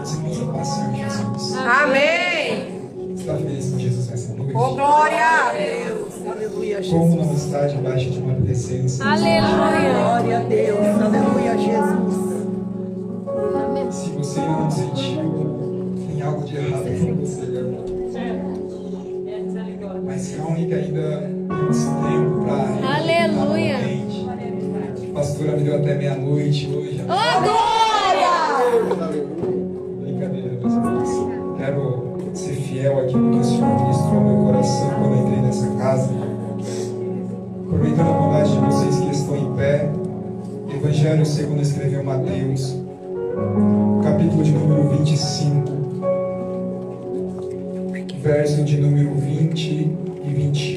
Você pode passar, Jesus. Amém. Está feliz com Jesus nessa noite? Oh, glória a Deus. Aleluia, Jesus. Como não está debaixo de uma presença? Aleluia. Glória a Deus. Aleluia, Jesus. Se você ainda não sentiu, tem algo de errado com você. Mas calme que ainda temos tempo para. Aleluia. A pastora me deu até meia-noite hoje. Oh, glória! Fiel aqui no que o Senhor ministrou no meu coração quando eu entrei nessa casa. Aproveitando a bondade de vocês que estão em pé, Evangelho segundo escreveu Mateus, capítulo de número 25, verso de número 20 e 21.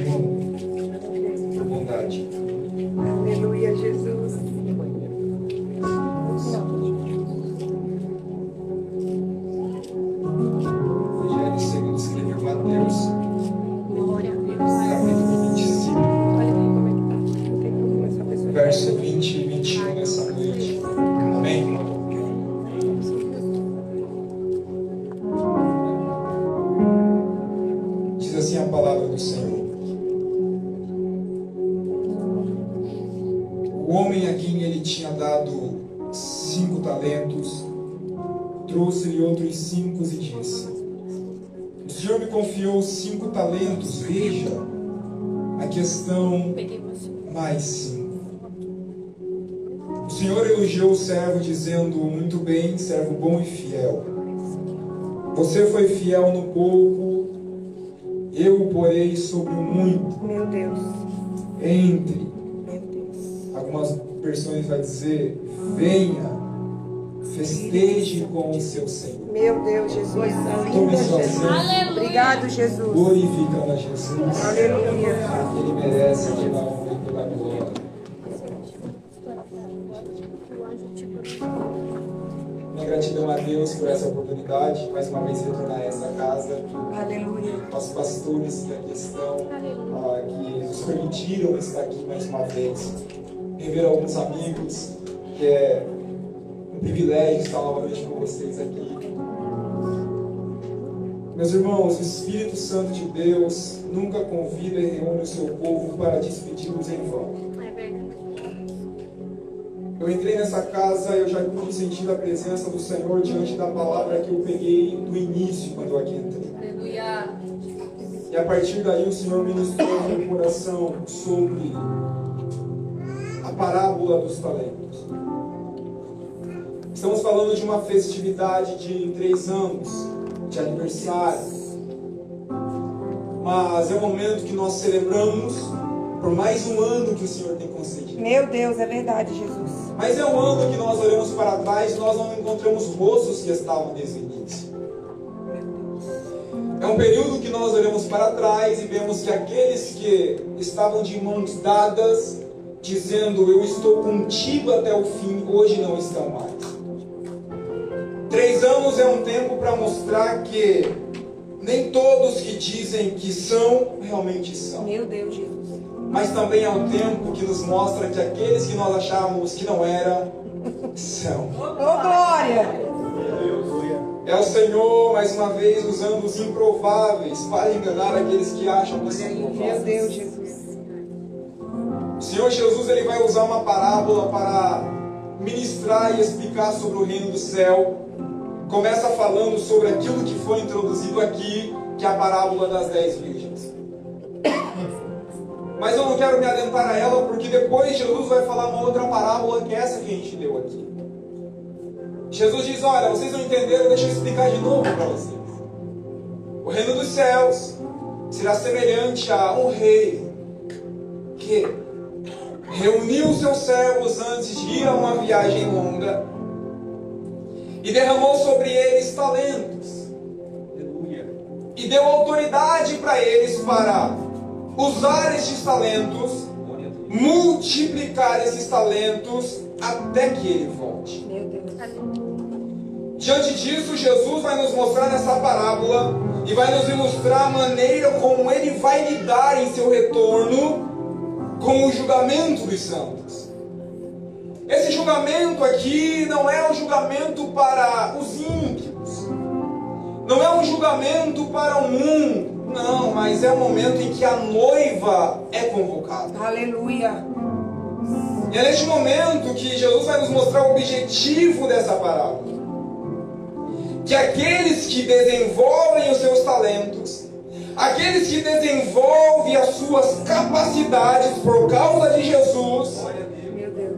Servo, dizendo: Muito bem, servo bom e fiel. Você foi fiel no pouco, eu o porei sobre o muito. Meu Deus. Entre. Meu Deus. Algumas versões vai dizer: Venha, festeje com o seu Senhor. Meu Deus, Jesus. Tome sua Jesus. sede, Obrigado, Jesus. glorificando a Jesus. Aleluia. Ele merece honra e toda a glória. Gratidão a Deus por essa oportunidade, mais uma vez retornar a essa casa. Aleluia. Aos pastores que aqui estão, ah, que nos permitiram estar aqui mais uma vez. Rever alguns amigos, que é um privilégio estar novamente com vocês aqui. Meus irmãos, o Espírito Santo de Deus nunca convida e reúne o seu povo para despedi-los em vão. Eu entrei nessa casa e eu já pude sentir a presença do Senhor diante da palavra que eu peguei do início quando eu aqui entrei. Aleluia. E a partir daí o Senhor ministrou no meu coração sobre a parábola dos talentos. Estamos falando de uma festividade de três anos, de aniversário. Mas é o momento que nós celebramos por mais um ano que o Senhor tem concedido. Meu Deus, é verdade, Jesus. Mas é um ano que nós olhamos para trás e nós não encontramos rostos que estavam início. É um período que nós olhamos para trás e vemos que aqueles que estavam de mãos dadas, dizendo eu estou contigo até o fim, hoje não estão mais. Três anos é um tempo para mostrar que nem todos que dizem que são, realmente são. Meu Deus, Jesus. Mas também é um tempo que nos mostra que aqueles que nós achávamos que não eram, são. Ô, glória. É o Senhor, mais uma vez, usando os improváveis para enganar aqueles que acham que são Meu prováveis. Deus, Jesus. O Senhor Jesus ele vai usar uma parábola para ministrar e explicar sobre o reino do céu. Começa falando sobre aquilo que foi introduzido aqui, que é a parábola das dez virgens. Mas eu não quero me adentar a ela, porque depois Jesus vai falar uma outra parábola que é essa que a gente leu aqui. Jesus diz: Olha, vocês não entenderam, deixa eu explicar de novo para vocês. O reino dos céus será semelhante a um rei que reuniu seus servos antes de ir a uma viagem longa e derramou sobre eles talentos. E deu autoridade para eles para usar estes talentos, multiplicar esses talentos até que ele volte. Meu Deus. Diante disso, Jesus vai nos mostrar nessa parábola e vai nos ilustrar a maneira como ele vai lidar em seu retorno com o julgamento dos santos. Esse julgamento aqui não é o julgamento para os ímpios, julgamento para o mundo. Não, mas é o momento em que a noiva é convocada. Aleluia. E é neste momento que Jesus vai nos mostrar o objetivo dessa parábola. Que aqueles que desenvolvem os seus talentos, aqueles que desenvolvem as suas capacidades por causa de Jesus,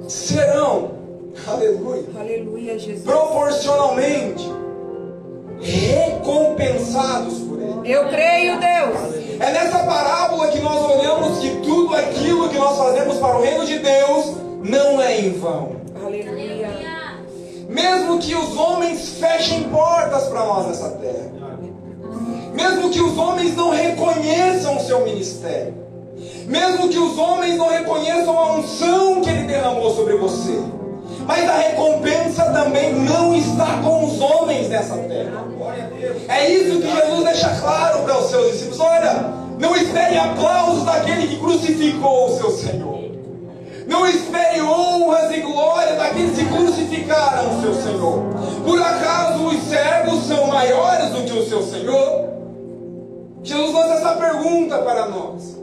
serão, aleluia, Aleluia, Jesus. proporcionalmente recompensados por Ele. Eu creio, Deus. É nessa parábola que nós olhamos que tudo aquilo que nós fazemos para o reino de Deus não é em vão. Aleluia. Mesmo que os homens fechem portas para nós nessa terra. Mesmo que os homens não reconheçam o seu ministério. Mesmo que os homens não reconheçam a unção que ele derramou sobre você. Mas a recompensa também não está com os homens nessa terra. É isso que Jesus deixa claro para os seus discípulos. Olha, não espere aplausos daquele que crucificou o seu Senhor. Não espere honras e glória daqueles que crucificaram o seu Senhor. Por acaso os servos são maiores do que o seu Senhor? Jesus lança essa pergunta para nós.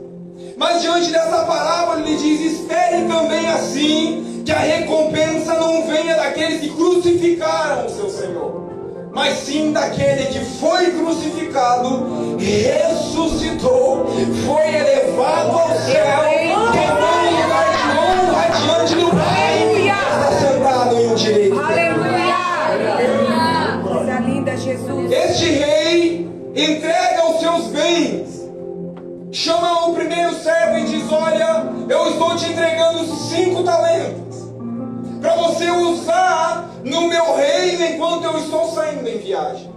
Mas diante dessa parábola ele diz: espere também assim que a recompensa não venha daqueles que crucificaram o seu Senhor, mas sim daquele que foi crucificado, ressuscitou, foi elevado ao céu, tomou um lugar de honra diante do Pai, está sentado em um direito. Aleluia. Coisa linda, Jesus. Este rei entrega Olha, eu estou te entregando cinco talentos para você usar no meu reino enquanto eu estou saindo em viagem.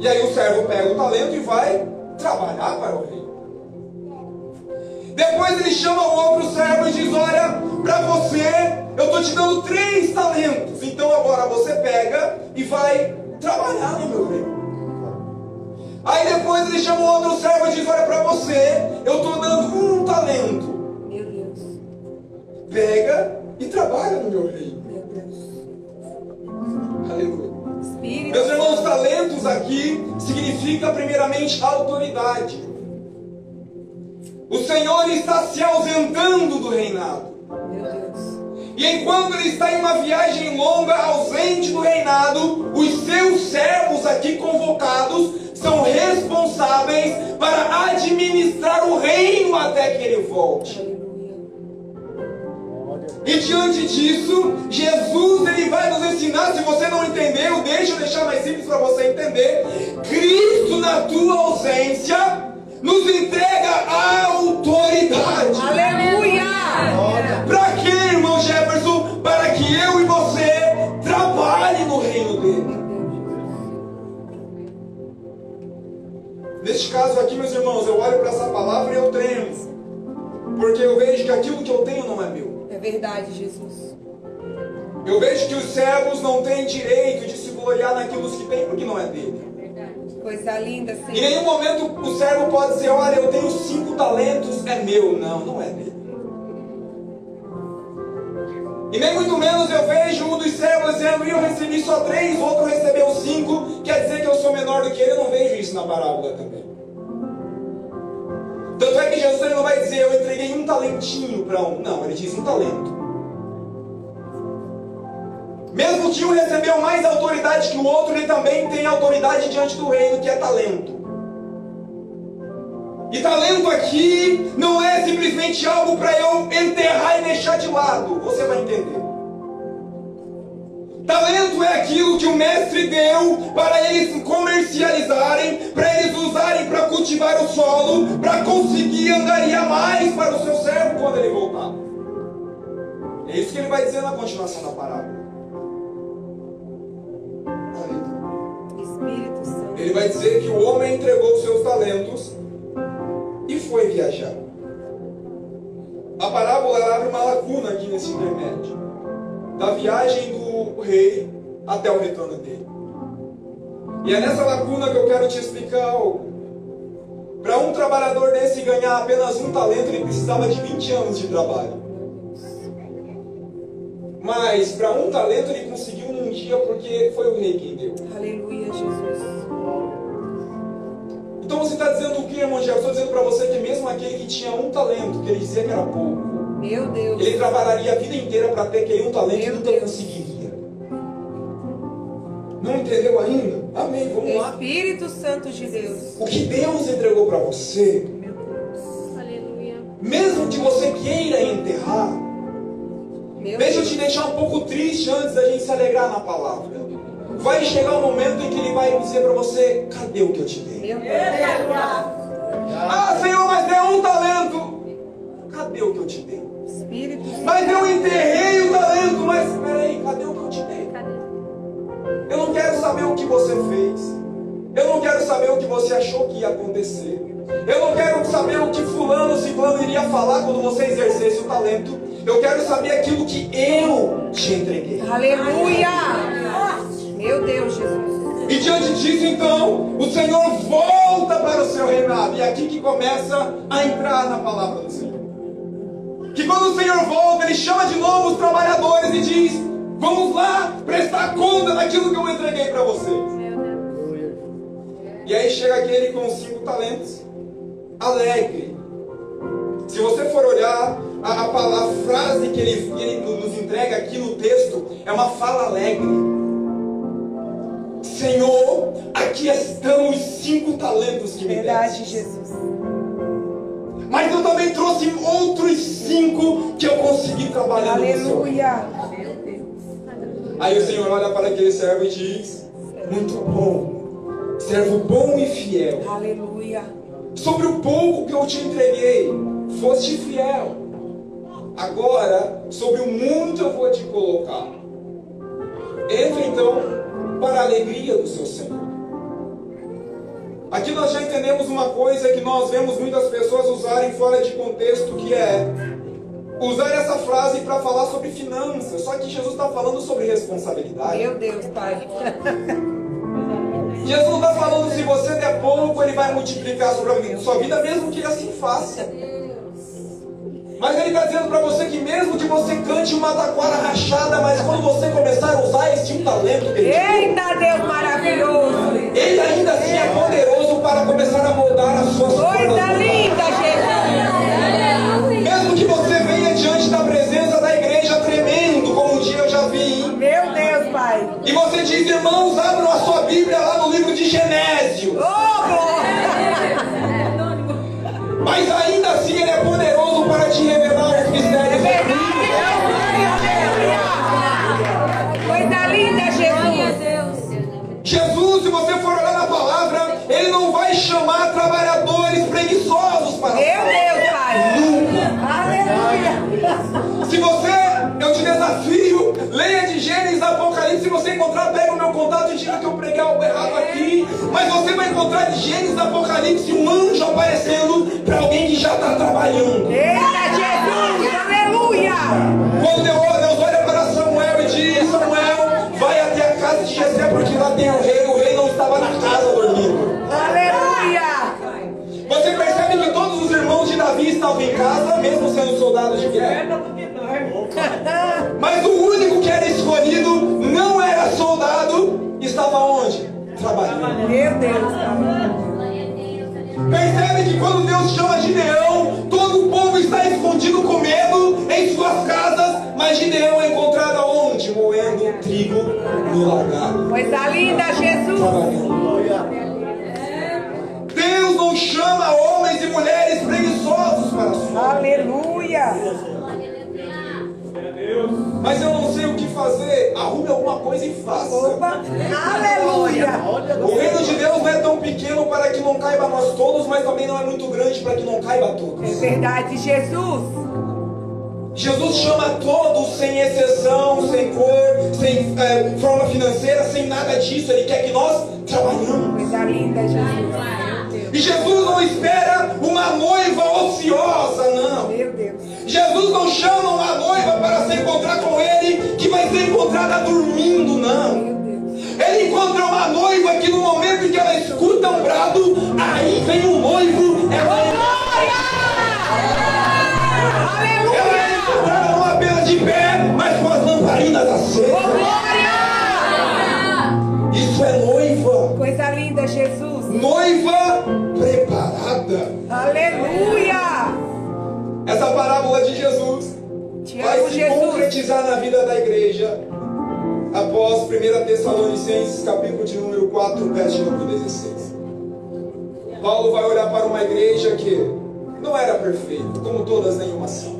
E aí o servo pega o talento e vai trabalhar para o rei. Depois ele chama o outro servo e diz: Olha, para você eu estou te dando três talentos. Então agora você pega e vai trabalhar no meu reino. Aí depois ele chama o outro servo e diz: Olha, para você eu estou dando um talento. Meu Deus. Pega e trabalha no meu reino. Meu Deus. Aleluia. Espírito. Meus irmãos, talentos aqui significa primeiramente autoridade. O Senhor está se ausentando do reinado. Meu Deus. E enquanto ele está em uma viagem longa, ausente do reinado, os seus servos aqui convocados são responsáveis para administrar o reino até que ele volte. E diante disso, Jesus ele vai nos ensinar, se você não entendeu, deixa eu deixar mais simples para você entender. Cristo na tua ausência nos entrega a autoridade. Aleluia. Para quê, irmão Jefferson? Para que eu e você Neste caso aqui, meus irmãos, eu olho para essa palavra e eu tremo. Porque eu vejo que aquilo que eu tenho não é meu. É verdade, Jesus. Eu vejo que os servos não têm direito de se gloriar naquilo que têm, porque não é dele. Coisa linda, Em Senhor. nenhum momento o servo pode dizer, olha, eu tenho cinco talentos, é meu. Não, não é dele. E nem muito menos eu vejo um dos servos dizendo, eu recebi só três, o outro recebeu cinco, quer dizer que eu sou menor do que ele. Eu não vejo isso na parábola também. Tanto é que Jesus não vai dizer, eu entreguei um talentinho para um. Não, ele diz um talento. Mesmo que um recebeu mais autoridade que o outro, ele também tem autoridade diante do reino, que é talento. E talento aqui não é simplesmente algo para eu enterrar e deixar de lado. Você vai entender. Talento é aquilo que o mestre deu para eles comercializarem, para eles usarem para cultivar o solo, para conseguir angariar mais para o seu servo quando ele voltar. É isso que ele vai dizer na continuação da parábola. Espírito Santo. Ele vai dizer que o homem entregou os seus talentos e foi viajar. A parábola abre uma lacuna aqui nesse intermédio da viagem do rei até o retorno dele. E é nessa lacuna que eu quero te explicar algo. Para um trabalhador desse ganhar apenas um talento, ele precisava de 20 anos de trabalho. Mas para um talento ele conseguiu num dia porque foi o rei quem deu. Aleluia, Jesus. Você está dizendo o que, irmão Gerson? Estou dizendo para você que mesmo aquele que tinha um talento, que ele dizia que era pouco, Meu Deus. ele trabalharia a vida inteira para ter aquele um talento e Meu nunca Deus. conseguiria. Não entendeu ainda? Amém, vamos lá. Espírito Santo de Deus. O que Deus entregou para você, Meu Deus. Aleluia. mesmo que você queira enterrar, Meu deixa eu Deus. te deixar um pouco triste antes da gente se alegrar na palavra. Vai chegar um momento em que ele vai dizer para você: cadê o que eu te dei? Ah, Senhor, mas deu um talento. Cadê o que eu te dei? Mas eu enterrei o talento, mas peraí, cadê o que eu te dei? Eu não quero saber o que você fez. Eu não quero saber o que você achou que ia acontecer. Eu não quero saber o que fulano, ciclano iria falar quando você exercesse o talento. Eu quero saber aquilo que eu te entreguei. Aleluia. Meu Deus, Jesus. E diante disso, então, o Senhor volta para o seu reinado. E é aqui que começa a entrar na palavra do Senhor. Que quando o Senhor volta, Ele chama de novo os trabalhadores e diz: Vamos lá prestar conta daquilo que eu entreguei para vocês. E aí chega aquele com cinco talentos, alegre. Se você for olhar a, a, a frase que ele, que ele nos entrega aqui no texto, é uma fala alegre. Senhor, aqui estão os cinco talentos que me Verdade. Jesus. Mas eu também trouxe outros cinco que eu consegui trabalhar no seu. Aleluia. Aí o Senhor olha para aquele servo e diz: Muito bom, servo bom e fiel. Aleluia. Sobre o pouco que eu te entreguei, foste fiel. Agora, sobre o muito eu vou te colocar. Entra então para a alegria do seu Senhor. Aqui nós já entendemos uma coisa que nós vemos muitas pessoas usarem fora de contexto, que é usar essa frase para falar sobre finanças. Só que Jesus está falando sobre responsabilidade. Meu Deus, Pai. Jesus não está falando se você der pouco, ele vai multiplicar sobre a sua vida, mesmo que ele assim faça. Mas ele está dizendo para você que mesmo que você cante uma taquara rachada, mas quando você começar a usar esse um talento que ele te deu, Eita Deus maravilhoso. ele ainda assim é poderoso para começar a moldar as suas Coisa linda, Jesus. Mesmo que você venha diante da presença da igreja tremendo, como um dia eu já vi, Meu Deus, Pai. e você diz, irmãos, abram a sua Bíblia lá no livro de Genésio. Oh, glória. Mas ainda assim ele é poderoso para te revelar os mistérios. Coisa linda, Glória a Jesus. Deus. Jesus, se você for olhar na palavra, ele não vai chamar trabalhadores leia de Gênesis Apocalipse. Se você encontrar, pega o meu contato e diga que eu preguei algo errado aqui. Mas você vai encontrar de Gênesis Apocalipse um anjo aparecendo para alguém que já está trabalhando. Eita, Jesus. Aleluia. Quando Deus, Deus Meu Deus. Percebe que quando Deus chama Gideão, todo o povo está escondido com medo em suas casas, mas Gideão é encontrado aonde? Moendo trigo no lagar. Coisa linda, Jesus. Deus não chama homens e mulheres preguiçosos para a sua Aleluia. Mas eu não sei o que fazer. Arrume alguma coisa e faça. Opa. Aleluia. O reino de Deus não é tão pequeno para que não caiba a nós todos, mas também não é muito grande para que não caiba a É todos. verdade, Jesus. Jesus chama todos sem exceção, sem cor, sem eh, forma financeira, sem nada disso. Ele quer que nós trabalhamos. Coisa linda, Jesus. E Jesus não espera uma noiva ociosa, não. Jesus não chama uma noiva para se encontrar com ele, que vai ser encontrada dormindo, não. Ele encontra uma noiva que no momento em que ela escuta um brado, aí vem o noivo, ela é, ela é encontrada não apenas de pé, mas com as lamparinas acesas. Glória. Isso é noiva. Coisa linda, Jesus. noiva preparada. Aleluia. Essa parábola de Jesus Te vai se Jesus. concretizar na vida da igreja após 1 Tessalonicenses, capítulo de número 4, verso número 16. Paulo vai olhar para uma igreja que não era perfeita, como todas nenhuma são.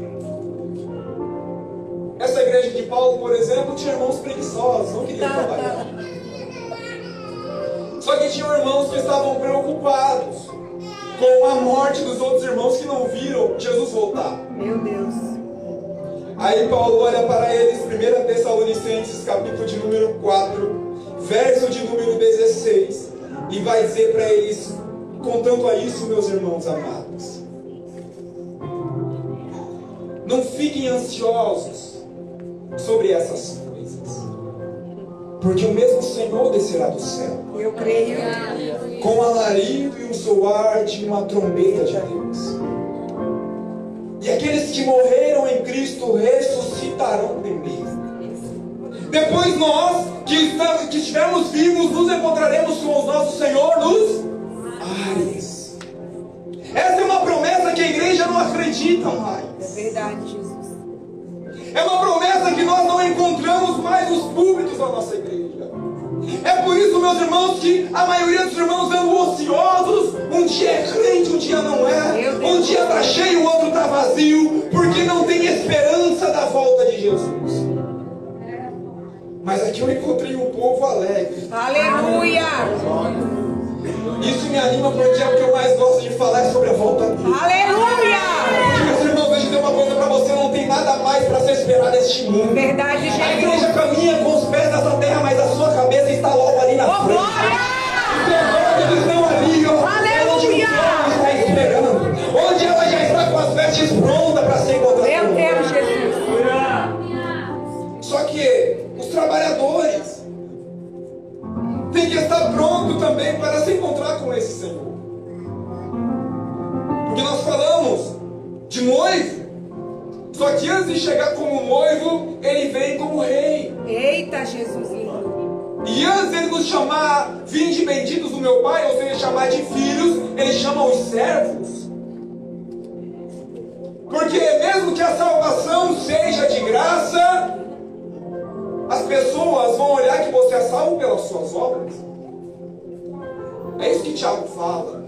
Essa igreja de Paulo, por exemplo, tinha irmãos preguiçosos, não queriam trabalhar. Só que tinham irmãos que estavam preocupados com a morte dos outros irmãos que não viram Jesus voltar. Meu Deus. Aí Paulo olha para eles, 1 Tessalonicenses, capítulo de número 4, verso de número 16, e vai dizer para eles, contanto a isso, meus irmãos amados, não fiquem ansiosos sobre essas coisas, porque o mesmo Senhor descerá do céu, Eu creio. com alarido e o soar de uma trombeta de Deus. E aqueles que morreram em Cristo ressuscitarão primeiro. Depois nós, que, estamos, que estivermos vivos, nos encontraremos com o nosso Senhor nos ares. Essa é uma promessa que a igreja não acredita É mais. verdade, Jesus. É uma promessa que nós não encontramos mais nos púlpitos da nossa igreja. É por isso, meus irmãos, que a maioria dos irmãos andam ociosos. Um dia é crente, um dia não é. Um dia está cheio, o outro está vazio, porque não tem esperança da volta de Jesus. Mas aqui eu encontrei um povo alegre. Aleluia. Isso me anima porque é o que eu mais gosto de falar é sobre a volta dele. Aleluia. Dizer uma coisa para você: não tem nada mais para se esperar neste mundo. Verdade, A Jesus. igreja caminha com os pés nessa terra, mas a sua cabeça está logo ali na Oh, frente. glória. Os estão ali, ó. Aleluia. Onde está esperando. Onde ela já está com as vestes prontas para ser encontrada. Meu Deus. Jesus. Só que os trabalhadores têm que estar prontos também para se encontrar com esse Senhor. Porque nós falamos de noivo. Só que antes de chegar como noivo, ele vem como rei. Eita, Jesus lindo. E antes dele nos chamar, vinde benditos do meu Pai, ou seja, chamar de filhos, ele chama os servos. Porque mesmo que a salvação seja de graça, as pessoas vão olhar que você é salvo pelas suas obras. É isso que Tiago fala.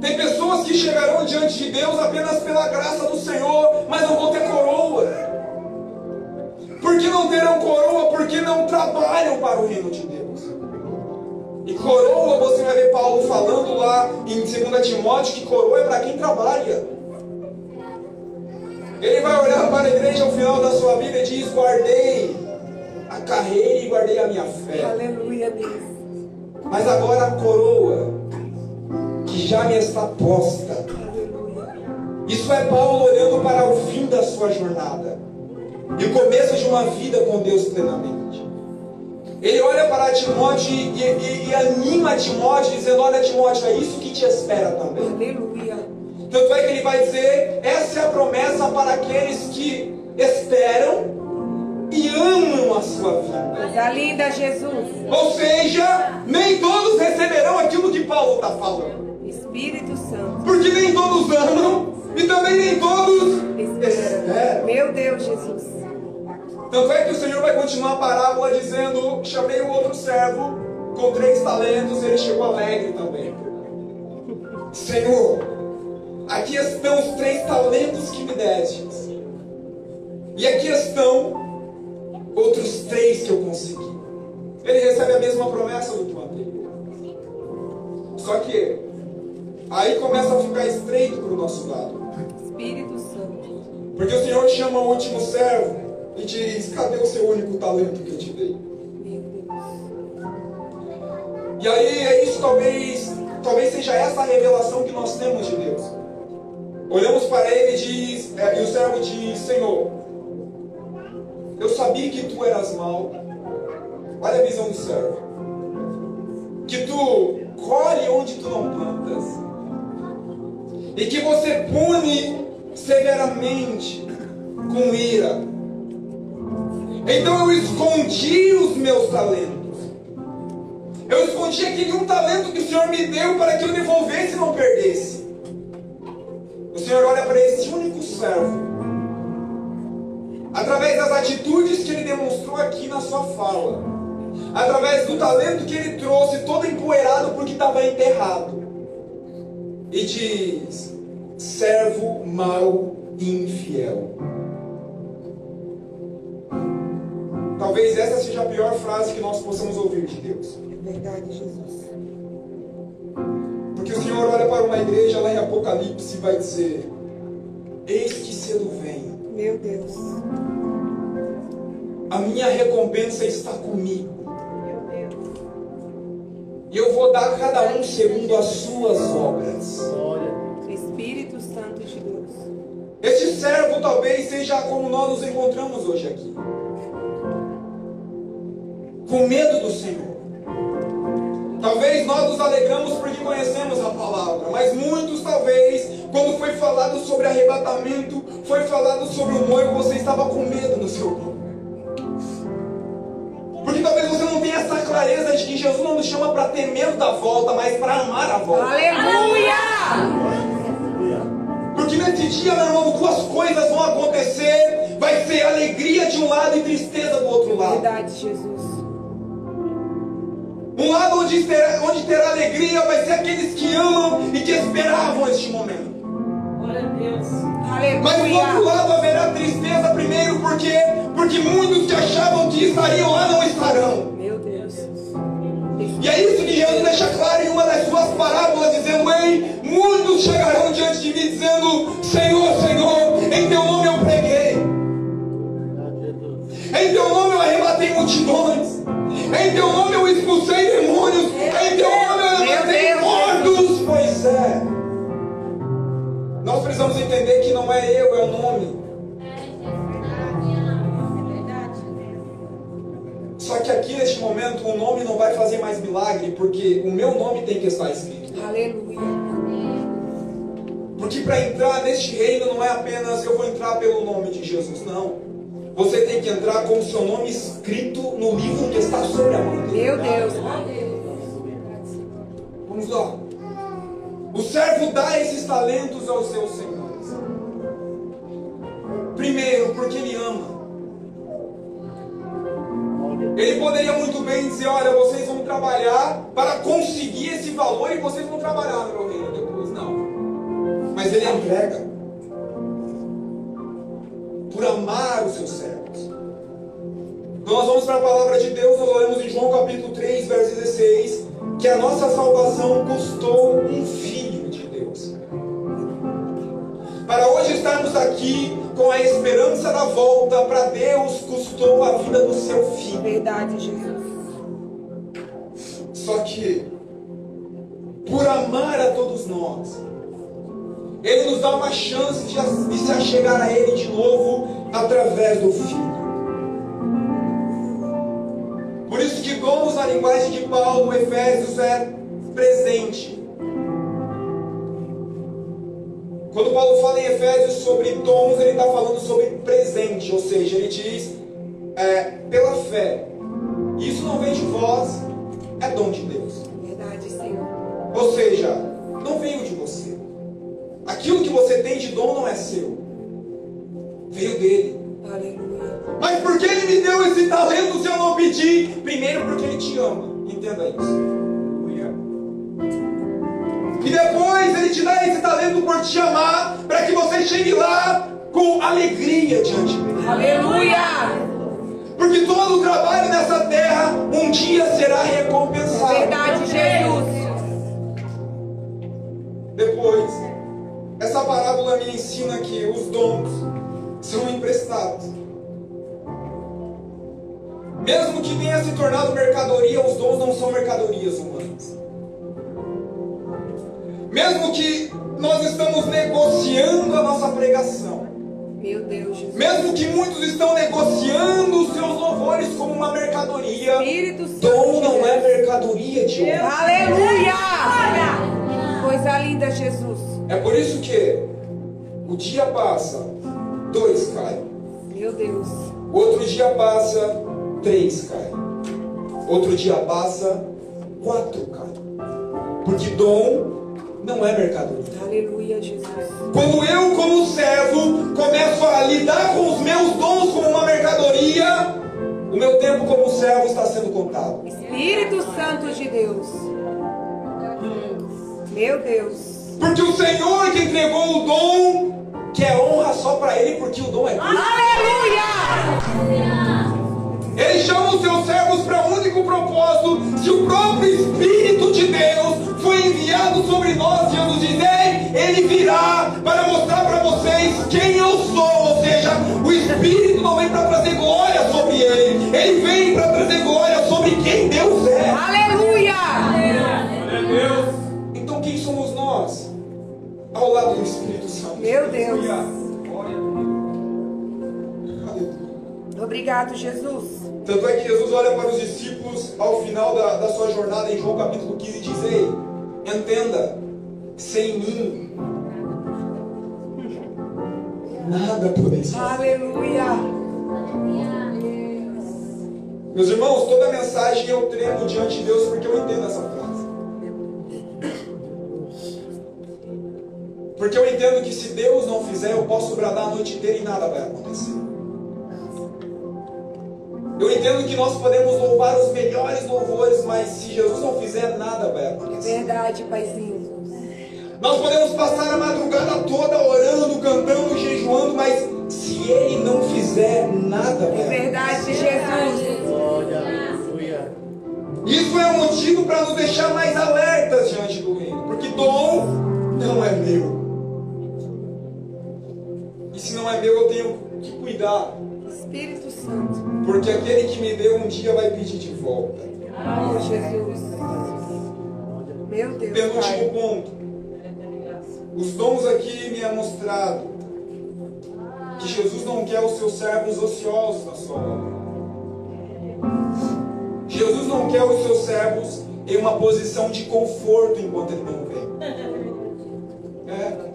Tem pessoas que chegarão diante de Deus apenas pela graça do Senhor, mas não vão ter coroa. Por que não terão coroa? Porque não trabalham para o reino de Deus. E coroa, você vai ver Paulo falando lá em 2 Timóteo que coroa é para quem trabalha. Ele vai olhar para a igreja ao final da sua vida e diz: Guardei a carreira e guardei a minha fé. Aleluia, Deus. Mas agora a coroa, que já me está posta. Isso é Paulo olhando para o fim da sua jornada e o começo de uma vida com Deus plenamente. Ele olha para Timóteo e, e- e anima Timóteo, dizendo: Olha, Timóteo, é isso que te espera também. Aleluia. Tanto é que ele vai dizer: essa é a promessa para aqueles que esperam e amam a sua vida. Coisa linda, Jesus. Ou seja, nem todos receberão aquilo que Paulo está falando. Espírito Santo. Porque nem todos amam e também nem todos Espera. esperam. Meu Deus, Jesus. Tanto é que o Senhor vai continuar a parábola dizendo: Chamei o outro servo com três talentos, ele chegou alegre também. Senhor, aqui estão os três talentos que me destes, e aqui estão outros três que eu consegui. Ele recebe a mesma promessa do que o anterior. Só que aí começa a ficar estreito para o nosso lado. Espírito Santo. Porque o Senhor chama o último servo e diz: Cadê o seu único talento que eu te dei? Meu Deus. E aí é isso, talvez, talvez seja essa a revelação que nós temos de Deus. Olhamos para ele e, diz, é, e o servo diz: Senhor, eu sabia que tu eras mau. Olha a visão do servo. Que tu colhe onde tu não plantas. E que você pune severamente com ira. Então eu escondi os meus talentos. Eu escondi aquele um talento que o Senhor me deu para que eu devolvesse e não perdesse. O Senhor olha para esse único servo. Através das atitudes que ele demonstrou aqui na sua fala. Através do talento que ele trouxe, todo empoeirado porque estava enterrado. E diz: servo mau e infiel. Talvez essa seja a pior frase que nós possamos ouvir de Deus. Verdade, Jesus. Porque o Senhor olha para uma igreja lá em Apocalipse e vai dizer: Eis que cedo vem, Meu Deus. a minha recompensa está comigo. E eu vou dar a cada um segundo as suas obras. Espírito Santo de Deus. Este servo talvez seja como nós nos encontramos hoje aqui. Com medo do Senhor. Talvez nós nos alegramos porque conhecemos a palavra, mas muitos talvez, quando foi falado sobre arrebatamento, foi falado sobre o noivo, você estava com medo no seu corpo. Porque talvez você não tenha essa clareza de que Jesus não nos chama para ter medo da volta, mas para amar a volta. Aleluia! Porque nesse dia, meu irmão, duas coisas vão acontecer. Vai ser alegria de um lado e tristeza do outro lado. Verdade, Jesus. Um lado onde terá, onde terá alegria vai ser aqueles que amam e que esperavam este momento. Mas do outro lado haverá tristeza primeiro porque porque muitos que achavam que estariam lá não estarão. Meu Deus. E é isso que Jesus deixa claro em uma das suas parábolas, dizendo: Ei, muitos chegarão diante de mim dizendo: Senhor, Senhor, em teu nome eu preguei. Em teu nome eu arrebatei multidões. Em teu nome eu expulsei demônios. Em teu nome eu levantei mortos. Nós precisamos entender que não é eu, é o nome. Só que aqui neste momento o nome não vai fazer mais milagre, porque o meu nome tem que estar escrito. Aleluia. Porque para entrar neste reino não é apenas eu vou entrar pelo nome de Jesus, não. Você tem que entrar com o seu nome escrito no livro que está sobre a mão dele. Meu Deus. Vamos lá. O servo dá esses talentos aos seus senhores. Primeiro, porque ele ama. Ele poderia muito bem dizer: Olha, vocês vão trabalhar para conseguir esse valor e vocês vão trabalhar no meu reino depois. Não. Mas ele entrega por amar os seus servos. Então nós vamos para a palavra de Deus, nós olhamos em João capítulo 3, verso 16, que a nossa salvação custou um filho de Deus. Para hoje estarmos aqui com a esperança da volta, para Deus custou a vida do seu filho. Verdade, Jesus. Só que, por amar a todos nós, Ele nos dá uma chance de, de se achegar a Ele de novo através do Filho. Por isso que dons na linguagem de Paulo, Efésios é presente. Quando Paulo fala em Efésios sobre dons, ele está falando sobre presente, ou seja, ele diz é, pela fé. Isso não vem de vós, é dom de Deus. Verdade, Senhor. Ou seja, não veio de você. Aquilo que você tem de dom não é seu. Veio dele. Aleluia. Mas por que ele me deu esse talento se eu não pedi? Primeiro porque ele te ama. Entenda isso. E depois ele te dá esse talento por te amar, para que você chegue lá com alegria diante dele. Aleluia! Porque todo o trabalho nessa terra um dia será recompensado. Verdade, Jesus! Depois, essa parábola me ensina que os dons são emprestados. Mesmo que tenha se tornado mercadoria, os dons não são mercadorias humanas. Mesmo que nós estamos negociando a nossa pregação, Meu Deus, Jesus. mesmo que muitos estão negociando os seus louvores como uma mercadoria, Espírito dom não é mercadoria de homem. Aleluia! Coisa linda, Jesus. É por isso que o dia passa, dois caem. Meu Deus. Outro dia passa, três caem. Outro dia passa, quatro, cara. Porque dom não é mercadoria. Aleluia, Jesus. Quando eu, como servo, começo a lidar com os meus dons como uma mercadoria, o meu tempo como servo está sendo contado. Espírito Santo de Deus. Meu Deus. Porque o Senhor que entregou o dom quer honra só para Ele, porque o dom é dele. Aleluia! Ele chama os seus servos para um único propósito. Se o próprio Espírito de Deus foi enviado sobre nós, Jesus diz, "Ei, ele virá para mostrar para vocês quem eu sou. Ou seja, o Espírito não vem para trazer glória sobre ele, ele vem para trazer glória sobre quem Deus é. Aleluia! Então quem somos nós? Ao lado do Espírito Santo. Meu Deus. Aleluia. Obrigado, Jesus. Tanto é que Jesus olha para os discípulos ao final da, da sua jornada em João capítulo 15 e diz: Ei, entenda, sem mim nada podeis fazer. Aleluia. Meus irmãos, toda mensagem eu tremo diante de Deus porque eu entendo essa frase. Porque eu entendo que se Deus não fizer, eu posso bradar a noite inteira e nada vai acontecer. Eu entendo que nós podemos louvar os melhores louvores, mas se Jesus não fizer, nada vai É verdade, Paizinho. Nós podemos passar a madrugada toda orando, cantando, jejuando, mas se Ele não fizer, nada vai É verdade, Jesus. Glória. Isso é um motivo para nos deixar mais alertas diante do reino, porque dom não é meu. E se não é meu, eu tenho que cuidar, Espírito Santo. porque aquele que me deu um dia vai pedir de volta. Oh, Jesus. Meu Deus, Penúltimo ponto. Os dons aqui me é mostrado que Jesus não quer os seus servos ociosos na sua obra. Jesus não quer os seus servos em uma posição de conforto enquanto ele não vem. É.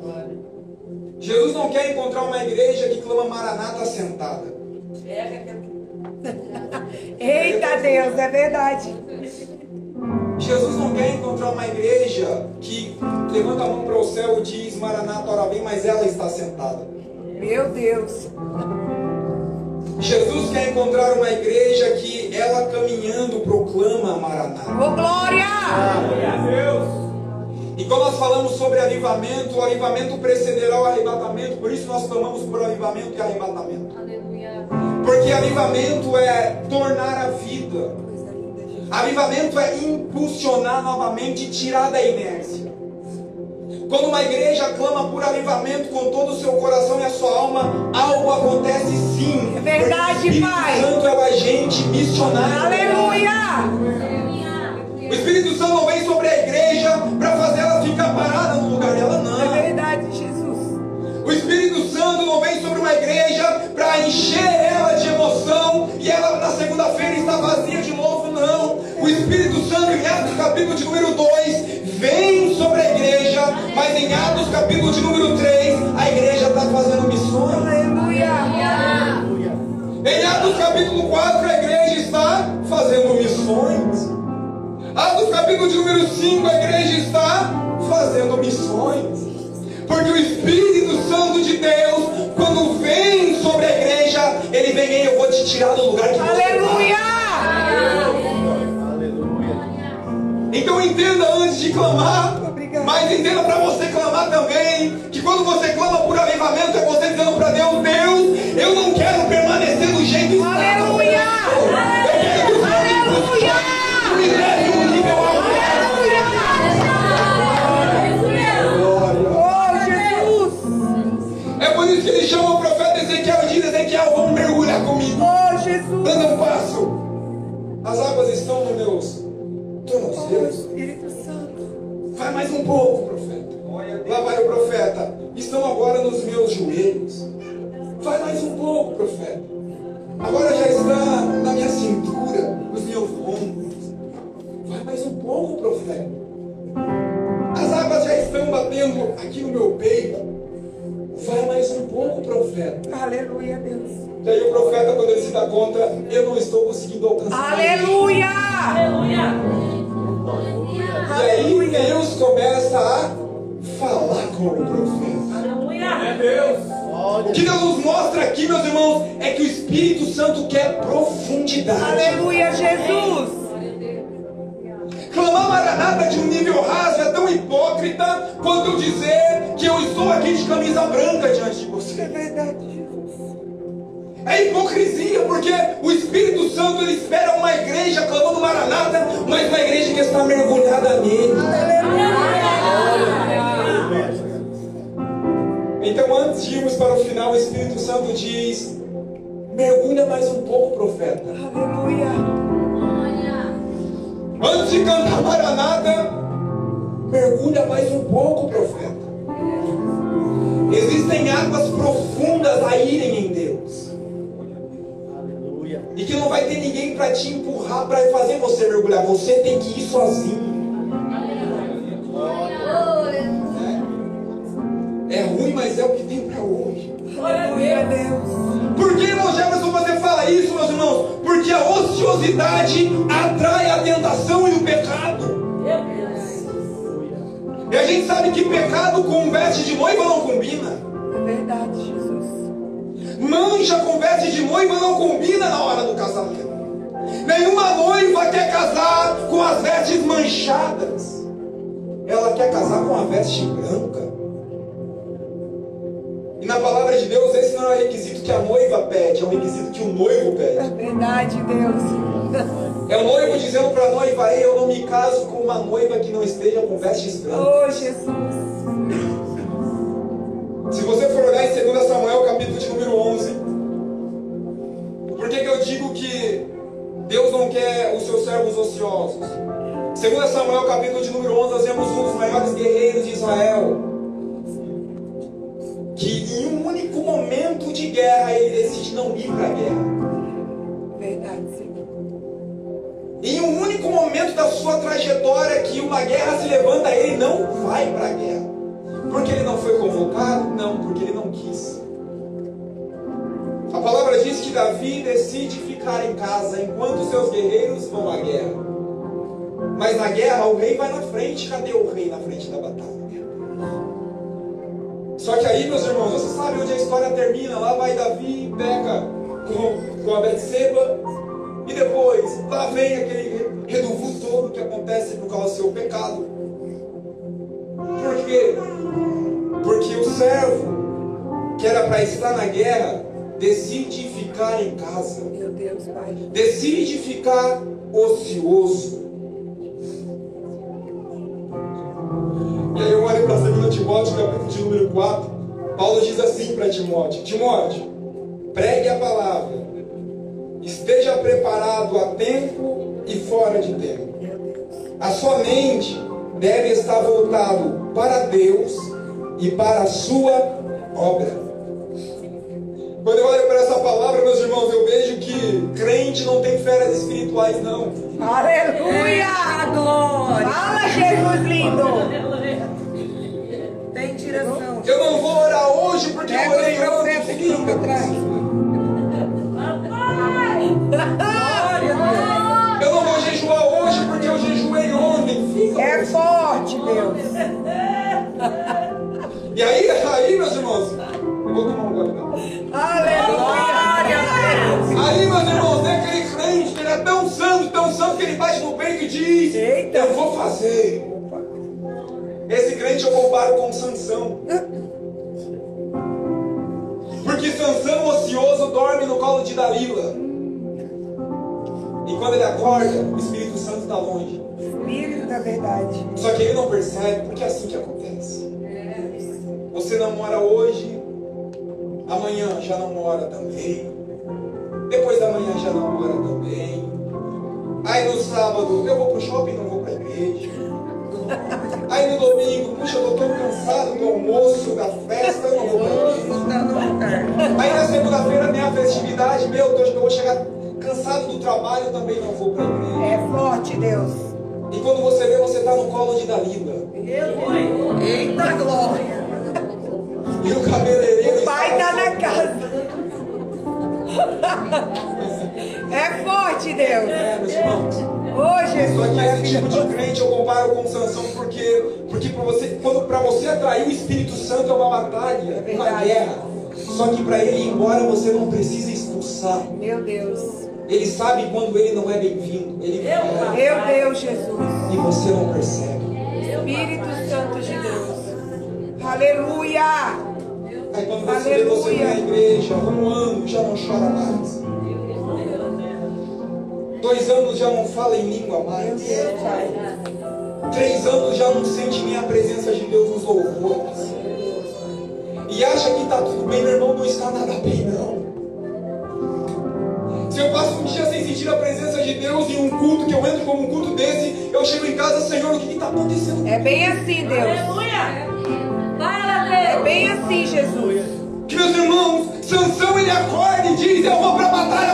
Jesus não quer encontrar uma igreja que clama Maranata sentada. Eita Deus, é verdade. Jesus não quer encontrar uma igreja que levanta a mão para o céu e diz Maranata, ora bem, mas ela está sentada. Meu Deus. Jesus quer encontrar uma igreja que ela caminhando proclama Maranata. Ô, glória! E quando nós falamos sobre avivamento, o avivamento precederá o arrebatamento, por isso nós clamamos por avivamento e arrebatamento. Porque avivamento é tornar a vida. Avivamento é impulsionar novamente e tirar da inércia. Quando uma igreja clama por avivamento com todo o seu coração e a sua alma, algo acontece sim. É verdade, Porque o Espírito Pai. Santo é o agente missionário. Aleluia! O Espírito Santo não vem sobre a igreja para fazer ela ficar parada no lugar dela, É não. verdade, Jesus. O Espírito Santo não vem sobre uma igreja para encher e ela na segunda-feira está vazia de novo, não. O Espírito Santo, em Atos capítulo de número 2, vem sobre a igreja, mas em Atos capítulo de número 3, a igreja está fazendo missões. Aleluia! Aleluia. Em Atos capítulo 4, a igreja está fazendo missões. Atos capítulo de número 5, a igreja está fazendo missões. Porque o Espírito Santo de Deus, quando vem sobre a igreja, ele vem, "Ei, eu vou te tirar do lugar que você está." Aleluia! Aleluia. Então entenda antes de clamar, mas entenda para você clamar também, que quando você clama por avivamento, é você dizendo para Deus, Deus, eu não quero permanecer do jeito que está. De noiva não combina na hora do casamento. Nenhuma noiva quer casar com as vestes manchadas. Ela quer casar com a veste branca. E na palavra de Deus, esse não é o requisito que a noiva pede, é o requisito que o noivo É pede. verdade, Deus. É o noivo dizendo para a noiva: Ei, eu não me caso com uma noiva que não esteja com vestes brancas. Oh, Jesus. Se você for olhar em 2 Samuel, capítulo de número 11, por que, que eu digo que Deus não quer os seus servos ociosos? 2 Samuel, capítulo de número 11, nós vemos um dos maiores guerreiros de Israel, que em um único momento de guerra ele decide não ir para a guerra. Verdade, Senhor. Em um único momento da sua trajetória que uma guerra se levanta, ele não vai para a guerra. Porque ele não foi convocado? Não, porque ele não quis. A palavra diz que Davi decide ficar em casa enquanto seus guerreiros vão à guerra. Mas na guerra o rei vai na frente. Cadê o rei na frente da batalha? Só que aí, meus irmãos, você sabe onde a história termina. Lá vai Davi peca com, com a Betseba. E depois, lá vem aquele reduvo todo que acontece por causa do seu pecado. Por quê? Porque o servo, que era para estar na guerra, decide ficar em casa. Meu Deus, Pai. Decide ficar ocioso. E aí eu olho para 2 Timóteo, capítulo de número 4. Paulo diz assim para Timóteo: Timóteo, pregue a palavra, esteja preparado a tempo e fora de tempo. A sua mente deve estar voltado para Deus e para a sua obra. Quando eu olho para essa palavra, meus irmãos, eu vejo que crente não tem férias espirituais, não. Aleluia. glória. Fala, Jesus lindo. Tem direção. Eu não vou orar hoje porque eu orei ontem. que estão para trás. Glória a Eu não vou jejuar hoje porque eu jejuei ontem. Deus. É forte, Deus. E aí, aí, meus irmãos, eu vou tomar um gole. Diz: Eita. Eu vou fazer. Esse crente eu comparo com Sansão. Porque Sansão ocioso dorme no colo de Dalila. E quando ele acorda, o Espírito Santo está longe. Espírito da verdade. Só que ele não percebe, porque é assim que acontece. Você namora hoje, amanhã já namora também. Depois da manhã já namora também. Aí no sábado, eu vou pro shopping, não vou pra igreja. Aí no domingo, puxa, eu tô tão cansado do almoço, da festa, eu não vou pra igreja. Aí na segunda-feira tem a festividade, meu Deus, que eu vou chegar cansado do trabalho, eu também não vou pra igreja. É forte, Deus. E quando você vê, você tá no colo de Dalila. Eita glória. E o cabeleireiro O pai tá na casa. É forte, Deus. É, meus irmãos. Jesus, Só que esse tipo de crente eu comparo com Sansão porque, porque para você, quando para você atrair o Espírito Santo é uma batalha, uma verdade. guerra. Só que para ele ir embora você não precisa expulsar. Meu Deus. Ele sabe quando ele não é bem-vindo. Ele vai Meu Deus, Jesus. e você não percebe. Espírito Santo de Deus. Aleluia. Aí quando você vê você Aleluia. na igreja, um ano já não chora mais. Dois anos já não fala em língua mais. Deus. Três anos já não sente nem a presença de Deus nos louvores. E acha que está tudo bem, meu irmão, não está nada bem, não. Se eu passo um dia sem sentir a presença de Deus em um culto, que eu entro como um culto desse, eu chego em casa, Senhor, o que está acontecendo? É bem assim, Deus. É bem assim, Jesus. Que meus irmãos, Sansão ele acorda e diz, eu vou para a batalha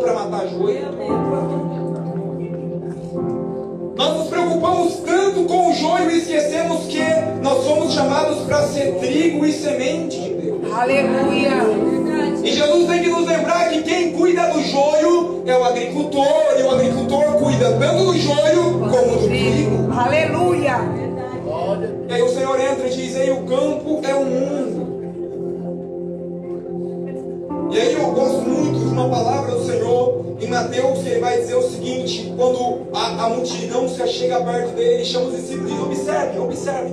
para matar joio. Nós nos preocupamos tanto com o joio e esquecemos que nós somos chamados para ser trigo e semente de Deus. Aleluia. E Jesus tem que nos lembrar que quem cuida do joio é o agricultor, e o agricultor cuida tanto do joio como do trigo. Aleluia. E aí o Senhor entra e diz: Ei, o campo é o mundo. E aí eu gosto muito uma palavra do Senhor em Mateus, ele vai dizer o seguinte: quando a, a multidão se chega perto dele, ele chama os discípulos e diz: Observe, observe.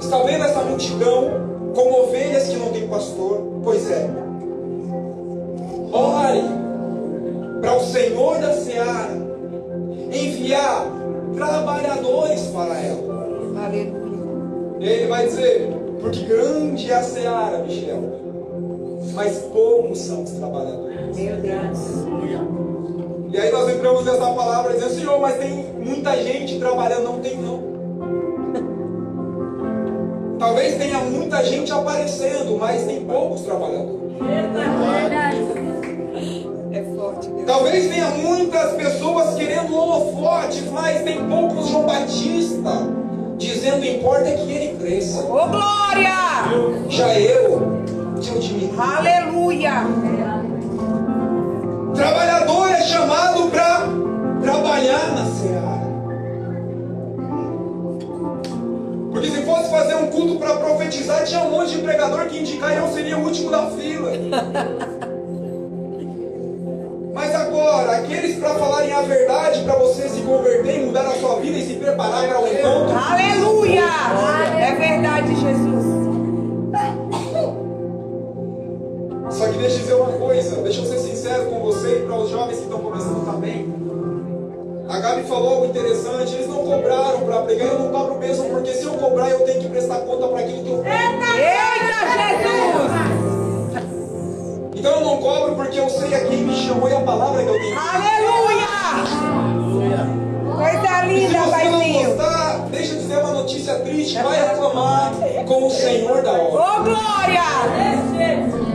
Está vendo essa multidão como ovelhas que não têm pastor? Pois é. Ore para o Senhor da seara enviar trabalhadores para ela. Aleluia. Ele vai dizer, porque grande é a seara, Michel, mas poucos são os trabalhadores. Meu Deus. E aí nós entramos nessa palavra dizendo, Senhor, mas tem muita gente trabalhando, não tem não. Talvez tenha muita gente aparecendo, mas tem poucos trabalhadores. É forte, Deus. Talvez tenha muitas pessoas querendo holofotes, mas tem poucos João Batista dizendo importa é que ele cresça. Ô, glória. Já eu te diminuo. Aleluia. Trabalhador é chamado para trabalhar na seara. Porque se fosse fazer um culto para profetizar, tinha um monte de pregador que indicar e eu seria o último da fila. Mas agora, aqueles para falarem a verdade, para você se converter e mudar a sua vida e se preparar para o encontro. Aleluia. É verdade, Jesus. Só que deixa eu dizer uma coisa, deixa eu ser sincero com você e para os jovens que estão começando também. A Gabi falou algo interessante, eles não cobraram para pregar, eu não cobro mesmo, porque se eu cobrar eu tenho que prestar conta para aquilo que eu Eita, Jesus. Então eu não cobro porque eu sei a quem me chamou e a palavra que eu tenho. Aleluia. Coisa E se linda, você não paizinho. gostar, deixa eu dizer uma notícia triste, vai reclamar com o Senhor da obra. Ô, glória.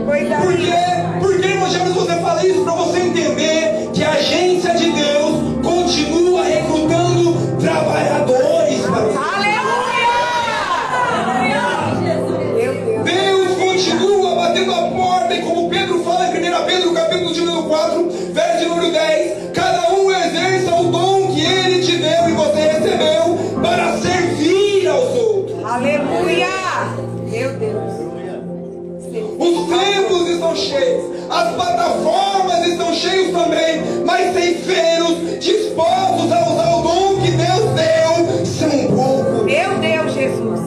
Coisa Por linda. quê? Porque, irmão James, você fala isso para você entender que a agência de Deus as plataformas estão cheios também, mas ceifeiros dispostos a usar o dom que Deus deu são poucos. Meu Deus, Jesus.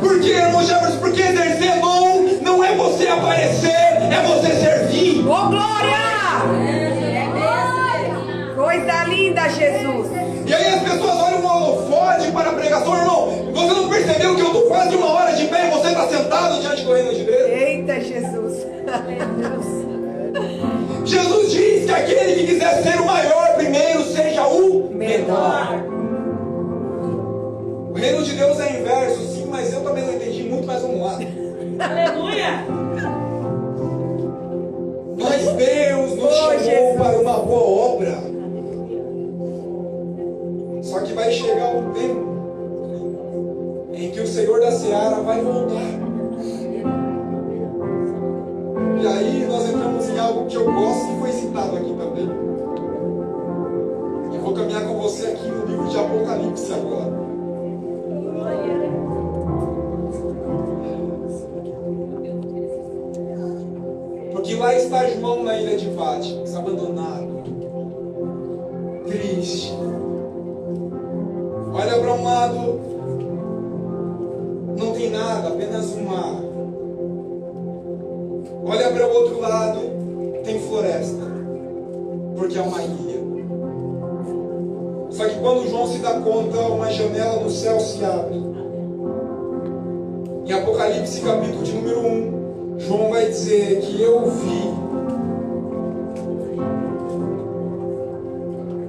Por quê, irmão Jefferson? Porque exercer dom não é você aparecer, é você servir. Ô, glória. Coisa linda, Jesus. E aí as pessoas olham um holofote para a pregação, irmão. Você não percebeu que eu estou quase uma hora de pé e você está sentado diante do reino de Jesus. Diz que aquele que quiser ser o maior primeiro seja o menor. O reino de Deus é inverso, sim, mas eu também não entendi muito, mas vamos lá. Aleluia. Mas Deus nos Oh, chamou Jesus. para uma boa obra. Que eu gosto e foi citado aqui também. Eu vou caminhar com você aqui no livro de Apocalipse agora. Porque lá está João na ilha de Patmos, abandonado, triste. Olha para um lado, não tem nada, apenas um mar. Olha para o outro lado, porque é uma ilha. Só que quando João se dá conta, uma janela no céu se abre. Em Apocalipse capítulo de número 1, João vai dizer que eu vi.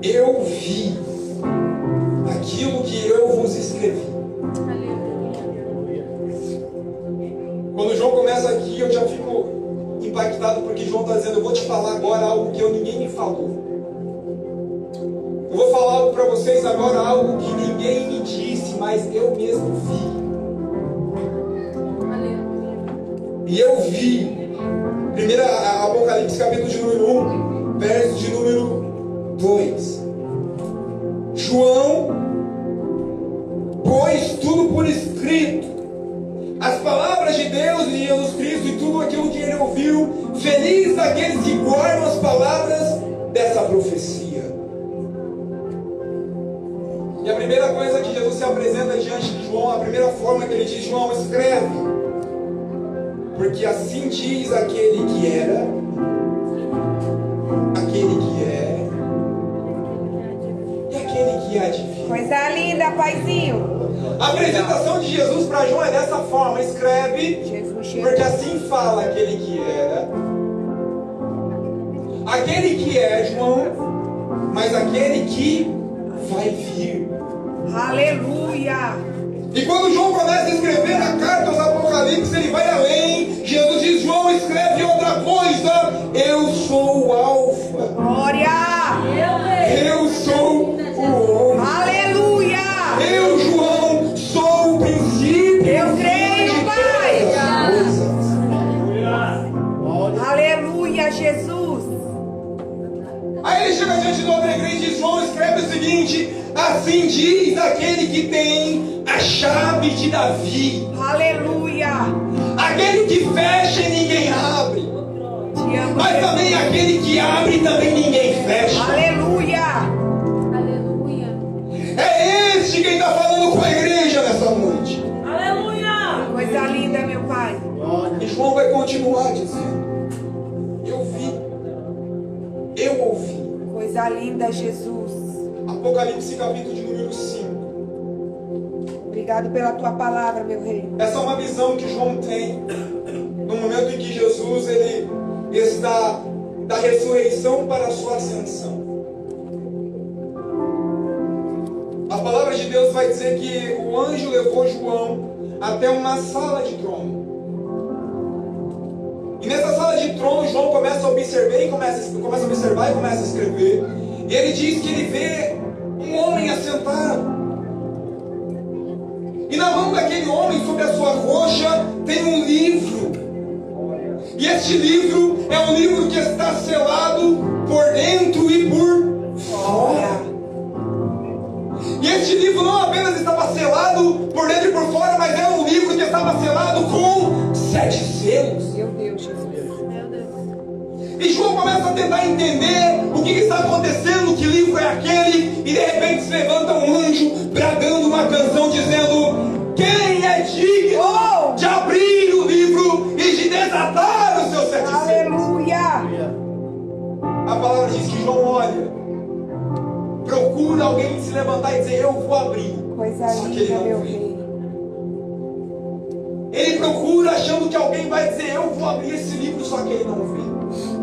Eu vi aquilo que eu vos escrevi. Impactado porque João está dizendo: Eu vou te falar agora algo que eu ninguém me falou. Eu vou falar algo para vocês agora, algo que ninguém me disse, mas eu mesmo vi. E eu vi. Primeira Apocalipse, capítulo de número 1, verso de número 2. João aqueles que guardam as palavras dessa profecia. E a primeira coisa que Jesus se apresenta diante de João, a primeira forma que ele diz: João, escreve. Porque assim diz aquele que era, aquele que é e aquele que há de vir. Coisa linda, paizinho. A apresentação de Jesus para João é dessa forma: escreve, porque assim fala aquele que era, aquele que é, João, mas aquele que vai vir. Aleluia. E quando João começa a escrever a carta aos Apocalipse, ele vai além. Jesus diz: João, escreve outra coisa. Eu sou o Alfa. Glória. Eu ele chega diante de outra igreja e João, escreve o seguinte: Assim diz aquele que tem a chave de Davi, Aleluia. aquele que fecha e ninguém abre. Mas também aquele que abre também ninguém fecha. Aleluia. Aleluia. É este quem está falando com a igreja nessa noite. Aleluia. Coisa linda, meu Pai. E João vai continuar dizendo: Coisa linda, Jesus. Apocalipse capítulo de número 5. Obrigado pela tua palavra, meu rei. Essa é uma visão que João tem no momento em que Jesus ele está da ressurreição para a sua ascensão. A palavra de Deus vai dizer que o anjo levou João até uma sala de trono. E nessa sala de trono, João começa a observar e começa, começa a observar e começa a escrever. E ele diz que ele vê um homem assentado. E na mão daquele homem, sobre a sua coxa, tem um livro. E este livro é um livro que está selado por dentro e por fora. E este livro não apenas estava selado por dentro e por fora, mas é um livro que estava selado com sete selos. E João começa a tentar entender o que está acontecendo, que livro é aquele, e de repente se levanta um anjo bradando uma canção dizendo: Quem é digno de abrir o livro e de desatar os seus sete selos? Aleluia. A palavra diz que João olha, procura alguém se levantar e dizer: Eu vou abrir. Coisa Só que ele linda, não meu vê. Ele procura achando que alguém vai dizer: Eu vou abrir esse livro, só que ele não vê.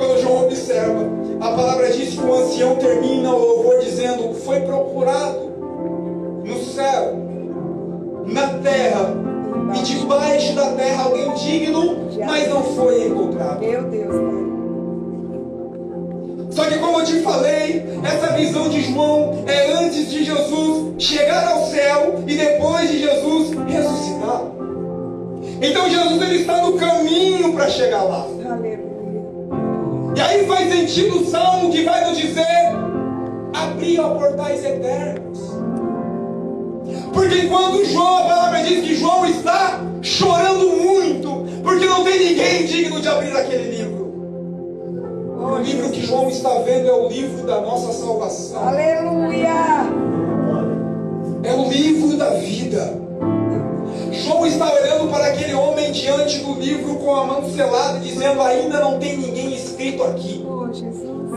Quando João observa, a palavra diz que o ancião termina o louvor dizendo: Foi procurado no céu, na terra e debaixo da terra alguém digno, mas não foi encontrado. Meu Deus, Pai. Só que como eu te falei, essa visão de João é antes de Jesus chegar ao céu e depois de Jesus ressuscitar. Então Jesus ele está no caminho para chegar lá. Aleluia. E aí faz sentido o salmo que vai nos dizer: abrir portais eternos. Porque enquanto João, a palavra diz que João está chorando muito, porque não tem ninguém digno de abrir aquele livro. O livro que João está vendo é o livro da nossa salvação. Aleluia. É o livro da vida. João está olhando para aquele homem diante do livro com a mão selada, dizendo: ainda não tem ninguém escrito aqui. Oh, Jesus.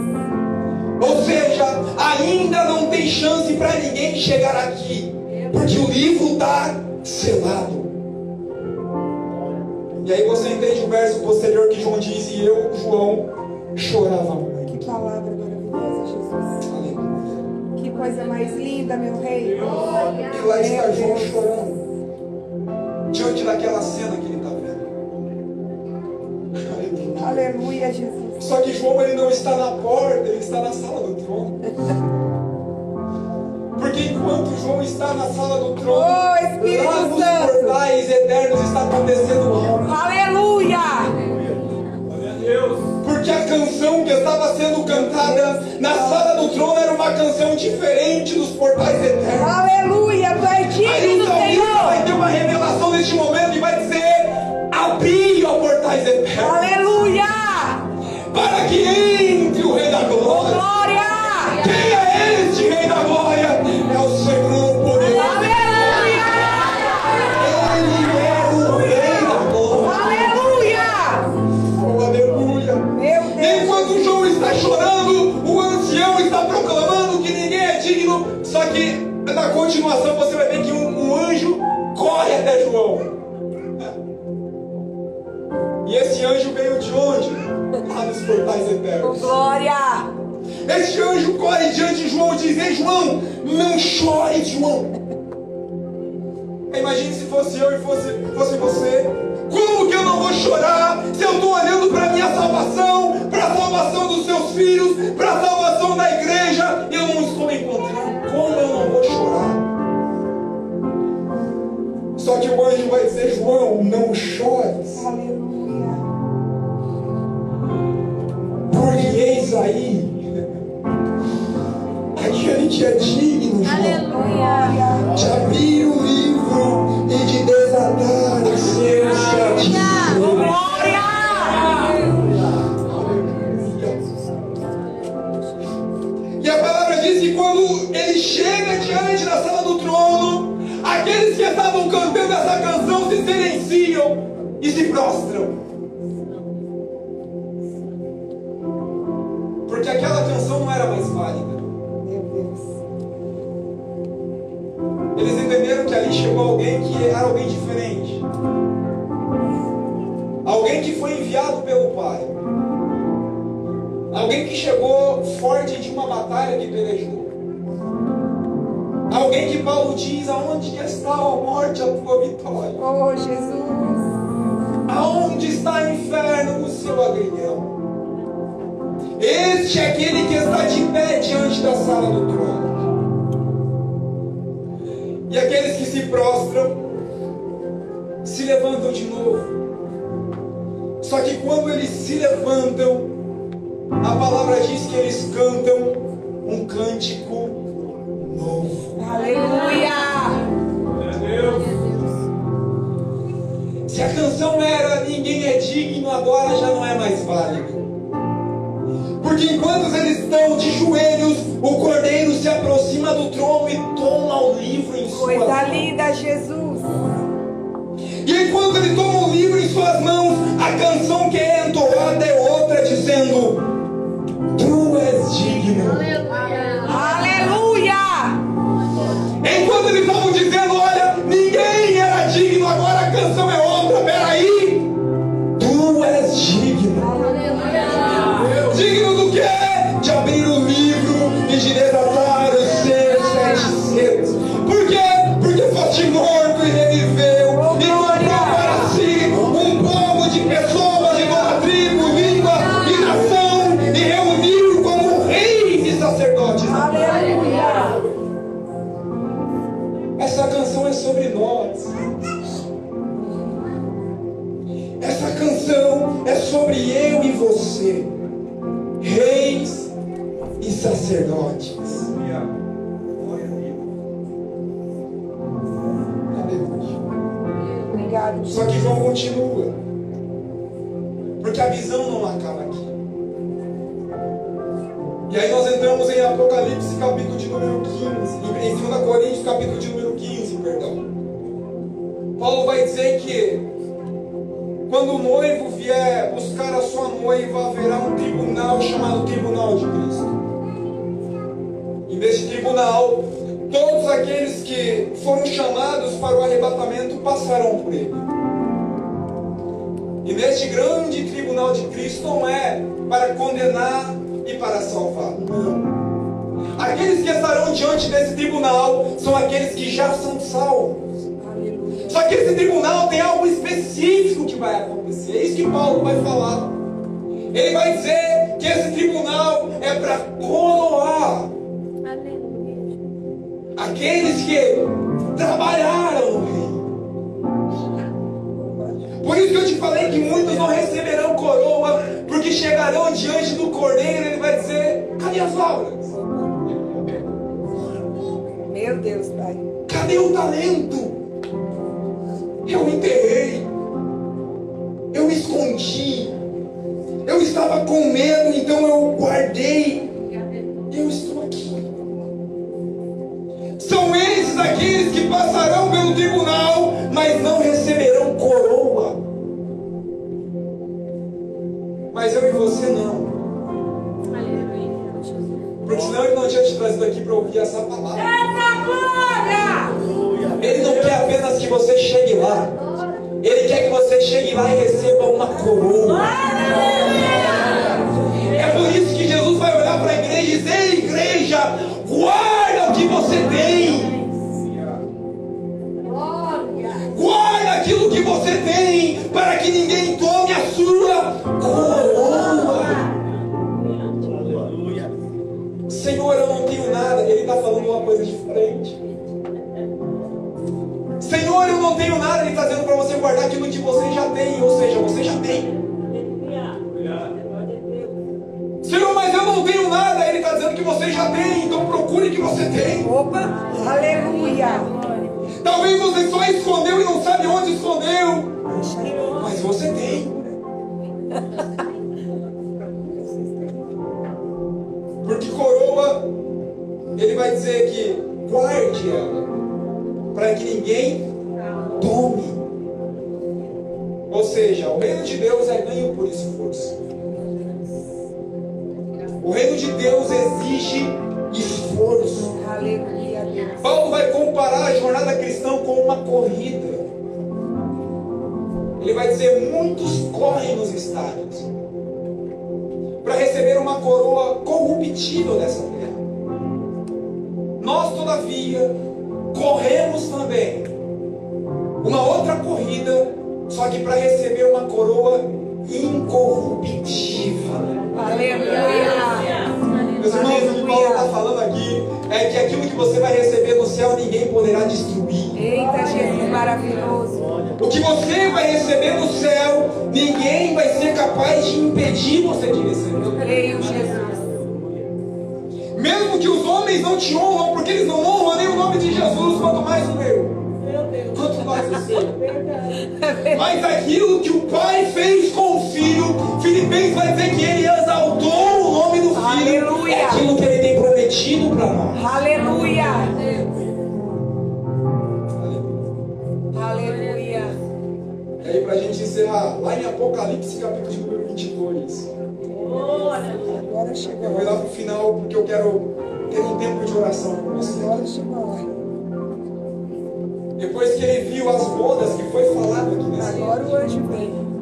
Ou seja, ainda não tem chance para ninguém chegar aqui, porque o livro está selado. E aí você entende o verso posterior que João diz: E eu, João, chorava muito. Que palavra maravilhosa, Jesus. Aleluia. Que coisa mais linda, meu rei. E lá está João chorando, diante daquela cena que ele está vendo. Aleluia. Jesus. Só que João ele não está na porta, ele está na sala do trono. Porque enquanto João está na sala do trono, Oh, lá nos Santo. portais eternos está acontecendo algo. Porque a canção que estava sendo cantada na sala do trono era uma canção diferente dos portais eternos. Aleluia. Tu é Aí digno, o salmista vai Senhor. ter uma revelação neste momento e vai dizer: Abri, ó portais eternos, Aleluia. para que entre o Rei da Glória. Portais eternos. Glória. Este anjo corre diante de João e diz: Ei, João, não chore, João. Imagine se fosse eu e fosse, fosse você. Como que eu não vou chorar se eu estou olhando para a minha salvação, para a salvação dos seus filhos, para a salvação é digno, de abrir o livro e de desatar os seus cativos. E a palavra diz que quando ele chega diante da sala do trono, aqueles que estavam cantando essa canção se silenciam e se prostram. Chegou alguém que era alguém diferente. Alguém que foi enviado pelo Pai. Alguém que chegou forte de uma batalha que pelejou. Alguém que Paulo diz aonde que está a morte, a tua vitória. Oh, Jesus. Aonde está o inferno, o seu agrilhão? Este é aquele que está de pé diante da sala do trono. E aqueles que se prostram se levantam de novo. Só que quando eles se levantam, a palavra diz que eles cantam um cântico novo. Aleluia. Se a canção era Ninguém é digno, agora já não é mais válido. Porque enquanto eles estão de joelhos, o cordeiro se aproxima do trono e toma o livro em suas Coisa mãos. linda, Jesus. E enquanto ele toma o livro em suas mãos, a canção que é entoada é outra, dizendo: Tu és digno. Aleluia. Enquanto eles Ele vai dizer que esse tribunal é para coroar aqueles que trabalharam. Por isso que eu te falei que muitos não receberão coroa, porque chegarão diante do cordeiro e ele vai dizer: cadê as obras? Meu Deus, Pai. Cadê o talento? Eu enterrei. Eu escondi. Estava com medo, então eu guardei. Eu estou aqui. São esses aqueles que passarão pelo tribunal, mas não receberão coroa. Mas eu e você não. Porque senão ele não tinha te trazido aqui para ouvir essa palavra. Ele não quer apenas que você chegue lá. Ele quer que você chegue lá e receba uma coroa. Para você guardar aquilo que você já tem. Ou seja, você já tem. Senhor, mas eu não tenho nada. Ele está dizendo que você já tem. Então procure que você tem. Opa. Aleluia. Talvez você só escondeu e não sabe onde escondeu. Mas você tem. Porque coroa ele vai dizer que guarde ela, para que ninguém seja, o reino de Deus é ganho por esforço. O reino de Deus exige esforço. Paulo vai comparar a jornada cristã com uma corrida. Ele vai dizer: muitos correm nos estádios para receber uma coroa corruptível dessa terra. Nós, todavia, corremos também uma outra corrida, só que para receber uma coroa incorruptível. Aleluia. Meus irmãos, o que Paulo está falando aqui é que aquilo que você vai receber no céu ninguém poderá destruir. Eita, Jesus maravilhoso. O que você vai receber no céu, ninguém vai ser capaz de impedir você de receber. Creio, Jesus. Mesmo que os homens não te honram, porque eles não honram nem o nome de Jesus, quanto mais o meu. Quanto mais o seu. Mas aquilo que o Pai fez com o Filho, Filipenses vai dizer que ele exaltou o nome do Filho. Aleluia. É aquilo que ele tem prometido para nós. Aleluia. Aleluia. E aí, para a gente encerrar, lá em Apocalipse, capítulo de número 22. Agora Eu chegou. vou lá pro final, porque eu quero ter um tempo de oração com você. Agora chegou. a hora. Depois que ele viu as bodas, que foi falado aqui nesse Agora o anjo.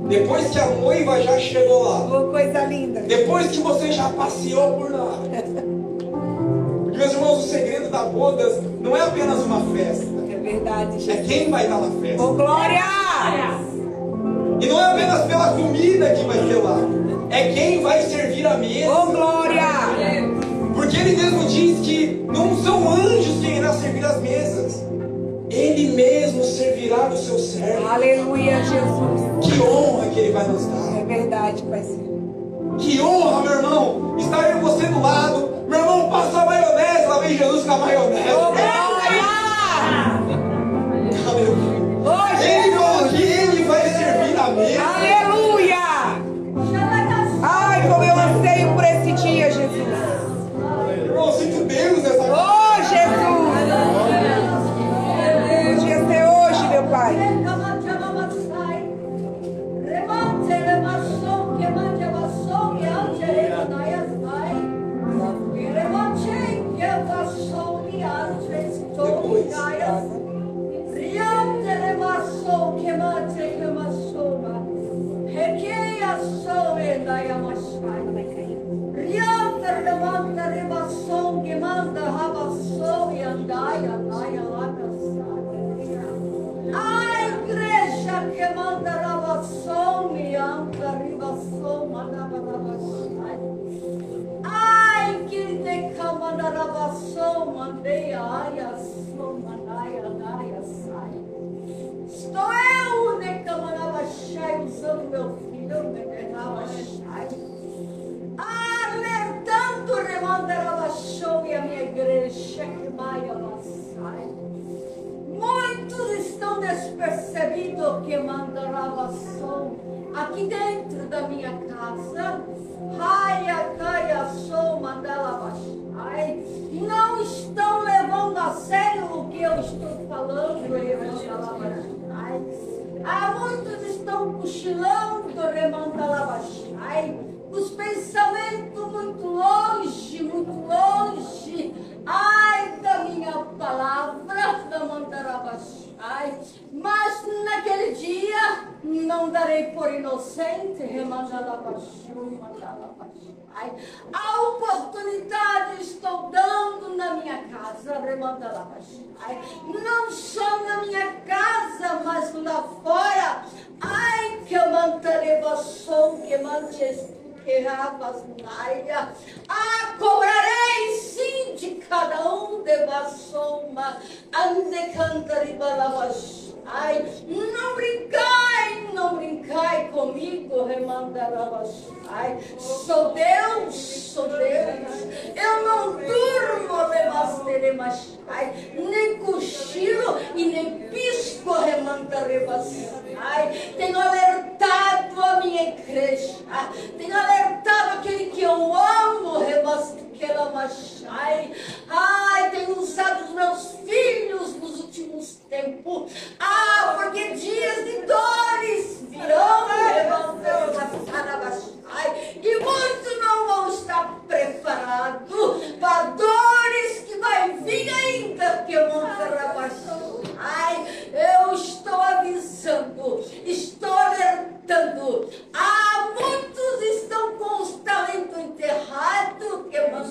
Depois que a noiva já chegou lá. Oh, coisa linda. Depois que você já passeou por lá. Porque, meus irmãos, o segredo da bodas não é apenas uma festa. É verdade, É Jesus. quem vai estar na festa. Oh, glória! E não é apenas pela comida que vai ter lá. É quem vai servir a mesa. Oh, glória! Porque ele mesmo diz que não são anjos quem irá servir as mesas. Ele mesmo servirá do seu servo. Aleluia, Jesus. Que honra que ele vai nos dar. É verdade, Pai Senhor. Que honra, meu irmão. Estar eu e você do lado. Meu irmão, passa a maionese. Lá vem Jesus com a maionese. Oh, Estou eu de camarava chai usando meu filho me derrava chai. Alertando remanda ravação e a minha igreja que maia sai. Muitos estão despercebidos que mandarava som aqui dentro da minha casa. Há muitos estão cochilando, remandalabachai. Os pensamentos muito longe, muito longe. Ai palavra, da mandarabachai. Mas naquele dia não darei por inocente, mandalabachai. A oportunidade estou dando na minha casa, remandalabachai. Não só na minha casa, mas lá fora. Ai, que mantarebação, que mantes Ah, cobrarei sim de cada um de bassoma, ande cantaribalabash. Ai, não brincai, não brincai comigo, remandarabas. Ai, sou Deus, sou Deus. Eu não durmo, rebasteremas. Ai, nem cochilo e nem pisco, remandarebas. Ai, tenho alertado a minha igreja, tenho alertado aquele que eu amo, rebasteremas. Ai, tenho usado os meus filhos nos últimos tempos. Ah, porque dias de dores virão e. E muitos não vão estar preparados para dores que vai vir ainda, que vão Ai, eu estou avisando, estou alertando. Ah, muitos estão com os talentos enterrados, que vão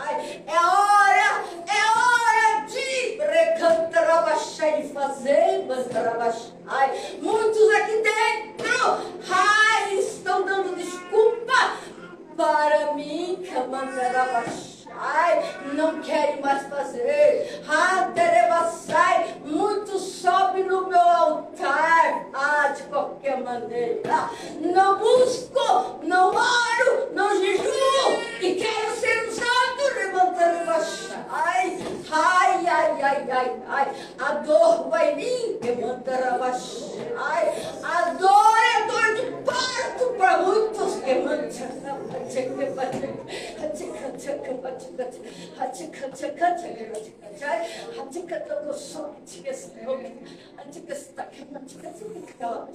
Você tá querendo dizer que ela...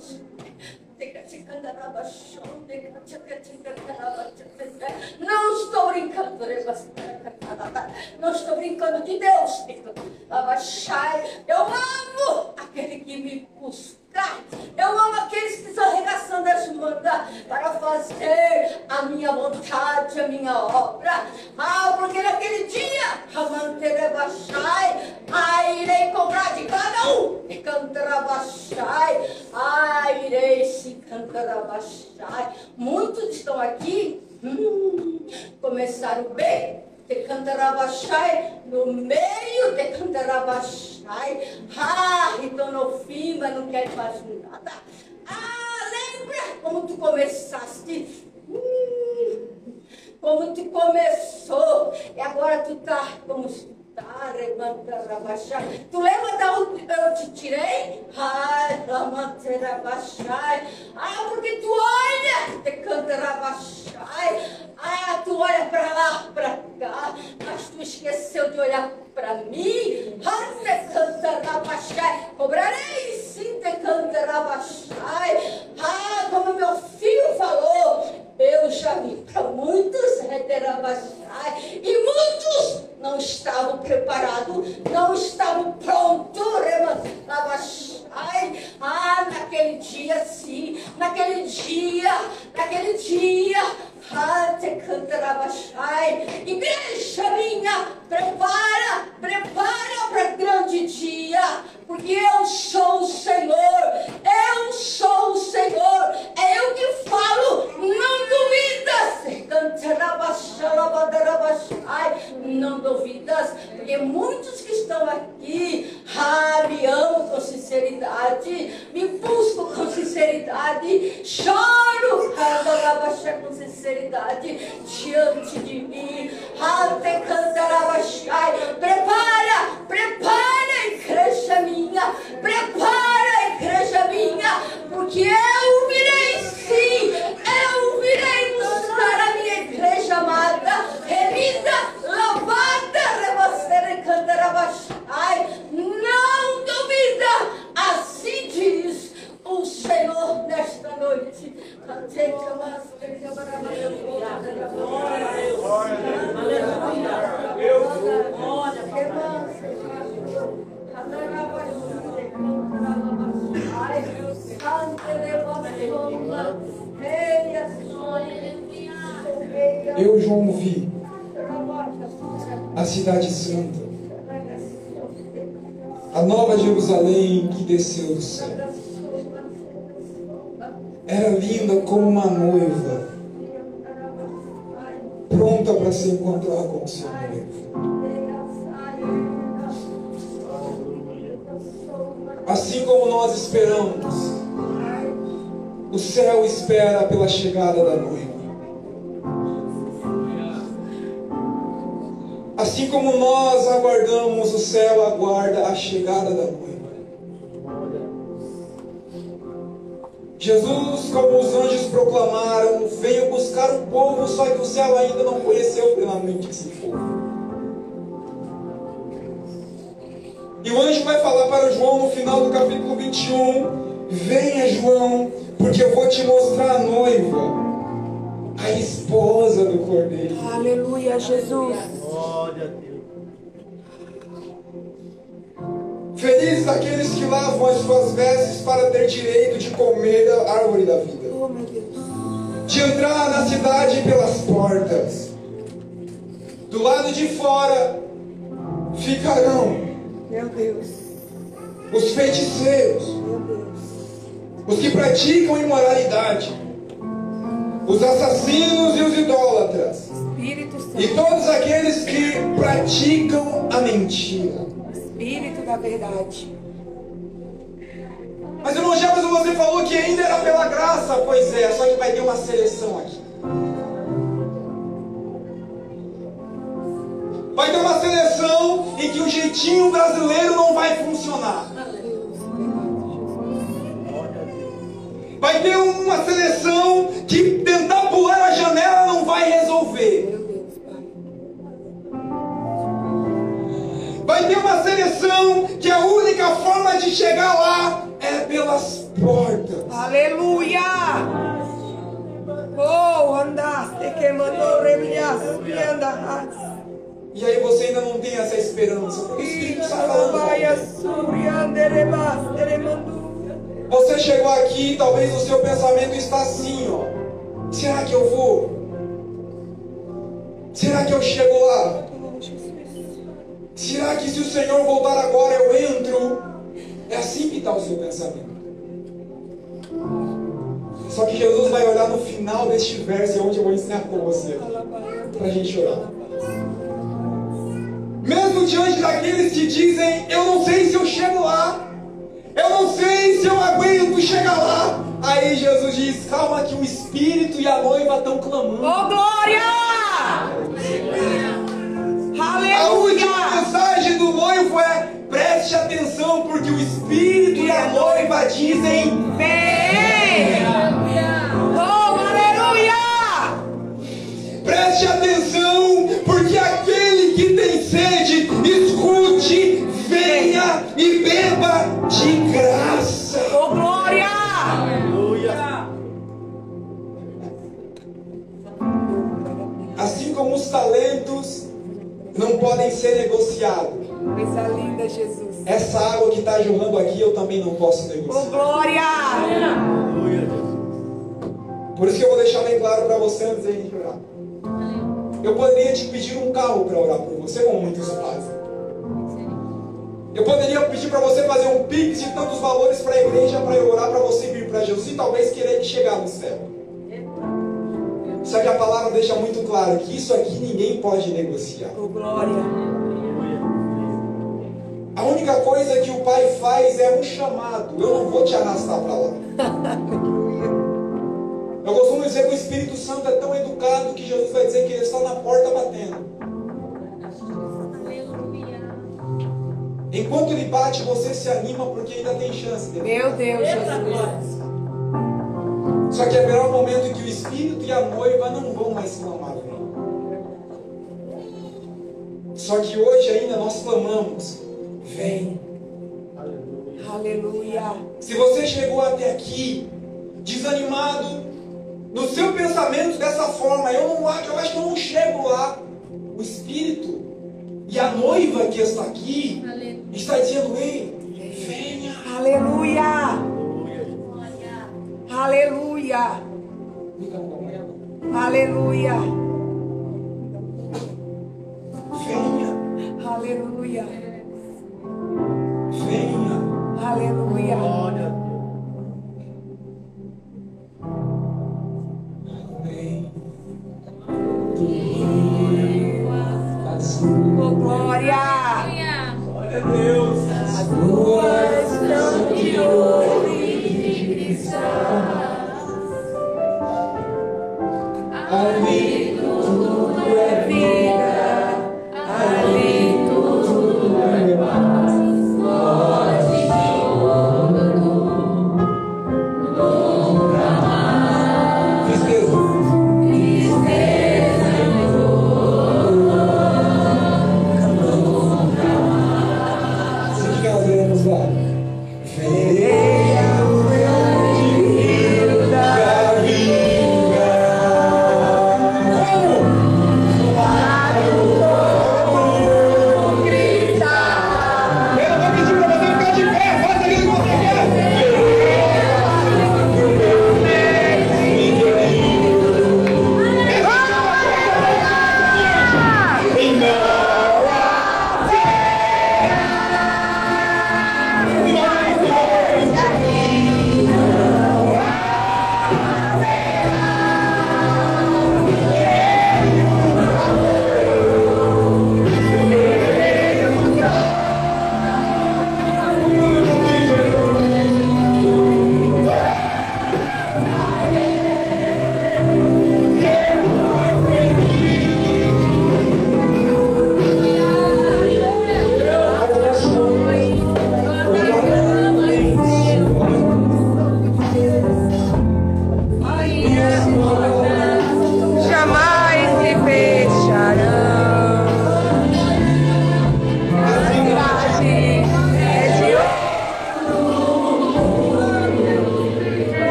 Não estou brincando, não estou brincando de Deus. Eu amo aquele que me busca. Eu amo aqueles que estão arregaçando as mangas para fazer a minha vontade, a minha obra. Ah, porque naquele dia, Ramanterebachai, ah, irei cobrar de cada um e cantarabachai. Ah, irei. Muitos estão aqui, hum, começaram bem. Te cantarabachai no meio de cantarabachai. Ah, então no fim, mas não quero mais nada. Ah, lembra como tu começaste? Hum, como tu começou. E agora tu tá como. Tu lembra da onde eu te tirei? Ai, remantarabachai. Ah, porque tu olha, te cantarabachai. Ah, tu olha para lá, para cá, mas tu esqueceu de olhar para mim. Ah, te cantarabachai. Cobrarei sim, te cantarabachai. Ah, como meu filho falou, eu já vi para muitos reterabachai. E muitos não estavam preparados, não estavam prontos. Remantarabachai. Ah, naquele dia sim, naquele dia, naquele dia. Ah, te cantarabachai. Igreja minha, prepara, prepara para grande dia, porque eu sou o Senhor, eu sou o Senhor, é eu que falo, não Não duvidas, porque muitos que estão aqui, ah, me amam com sinceridade, me buscam com sinceridade, choro, com sinceridade diante de mim. Cantarabachai. Prepara, prepara, igreja minha, prepara, igreja minha, porque eu virei sim, eu virei buscar a minha igreja amada, remida, lavada, cantarabachai. Não duvida, assim diz o Senhor nesta noite. Eu, João, vi a cidade santa, a nova Jerusalém que desceu do céu. Era linda como uma noiva, pronta para se encontrar com o seu noivo. Assim como nós esperamos, o céu espera pela chegada da noiva. Assim como nós aguardamos, o céu aguarda a chegada da noiva. Jesus, como os anjos proclamaram, veio buscar o povo, só que o céu ainda não conheceu plenamente esse povo. E o anjo vai falar para João no final do capítulo 21: Venha, João, porque eu vou te mostrar a noiva, a esposa do cordeiro. Aleluia, Jesus. Glória a Deus. Felizes aqueles que lavam as suas vestes para ter direito de comer da árvore da vida, Oh, meu Deus. de entrar na cidade pelas portas. Do lado de fora ficarão Meu Deus. os feiticeiros, Meu Deus. os que praticam imoralidade, os assassinos e os idólatras, Espírito e Santo. todos aqueles que praticam a mentira. Espírito da verdade. Mas irmão Jefferson, você falou que ainda era pela graça. Pois é, só que vai ter uma seleção aqui. Vai ter uma seleção em que o jeitinho brasileiro não vai funcionar. Vai ter uma seleção que tentar pular a janela não vai resolver. Vai ter uma seleção que a única forma de chegar lá é pelas portas. Aleluia! Oh, andaste que mandou e aí você ainda não tem essa esperança. O Espírito está falando. Você chegou aqui e talvez o seu pensamento está assim, ó. Será que eu vou? Será que eu chego lá? Será que se o Senhor voltar agora eu entro? É assim que está o seu pensamento. Só que Jesus vai olhar no final deste verso, é onde eu vou ensinar com você, para a gente orar. Mesmo diante daqueles que dizem, eu não sei se eu chego lá, eu não sei se eu aguento chegar lá. Aí Jesus diz, calma que o Espírito e a noiva estão clamando. Oh, glória! A última Aleluia! mensagem do noivo é, preste atenção, porque o Espírito e a noiva dizem, Vem! Oh, aleluia! preste atenção, não podem ser negociados. Coisa linda, Jesus. Essa água que está jorrando aqui eu também não posso Oh, negociar. glória! Aleluia, Jesus. Por isso que eu vou deixar bem claro para você antes da gente orar. Eu poderia te pedir um carro para orar por você, como muitos fazem. Eu poderia pedir para você fazer um pix de tantos valores para a igreja para eu orar para você vir para Jesus e talvez querer chegar no céu. Só que a palavra deixa muito claro que isso aqui ninguém pode negociar. Oh, glória! A única coisa que o Pai faz é um chamado. Eu não vou te arrastar para lá. Eu costumo dizer que o Espírito Santo é tão educado que Jesus vai dizer que ele está na porta batendo. Enquanto ele bate, você se anima porque ainda tem chance dele. Meu Deus, Jesus. Só que haverá um momento em que o Espírito e a noiva não vão mais clamar. Só que hoje ainda nós clamamos. Vem. Aleluia. Se você chegou até aqui desanimado no seu pensamento dessa forma, eu não acho, eu acho que eu não chego lá. O Espírito e a noiva que está aqui está dizendo, ei, venha. Aleluia. Aleluia, Aleluia. Aleluia. Venha. Aleluia. Venha. Aleluia. Glória. Glória. Glória a Deus. so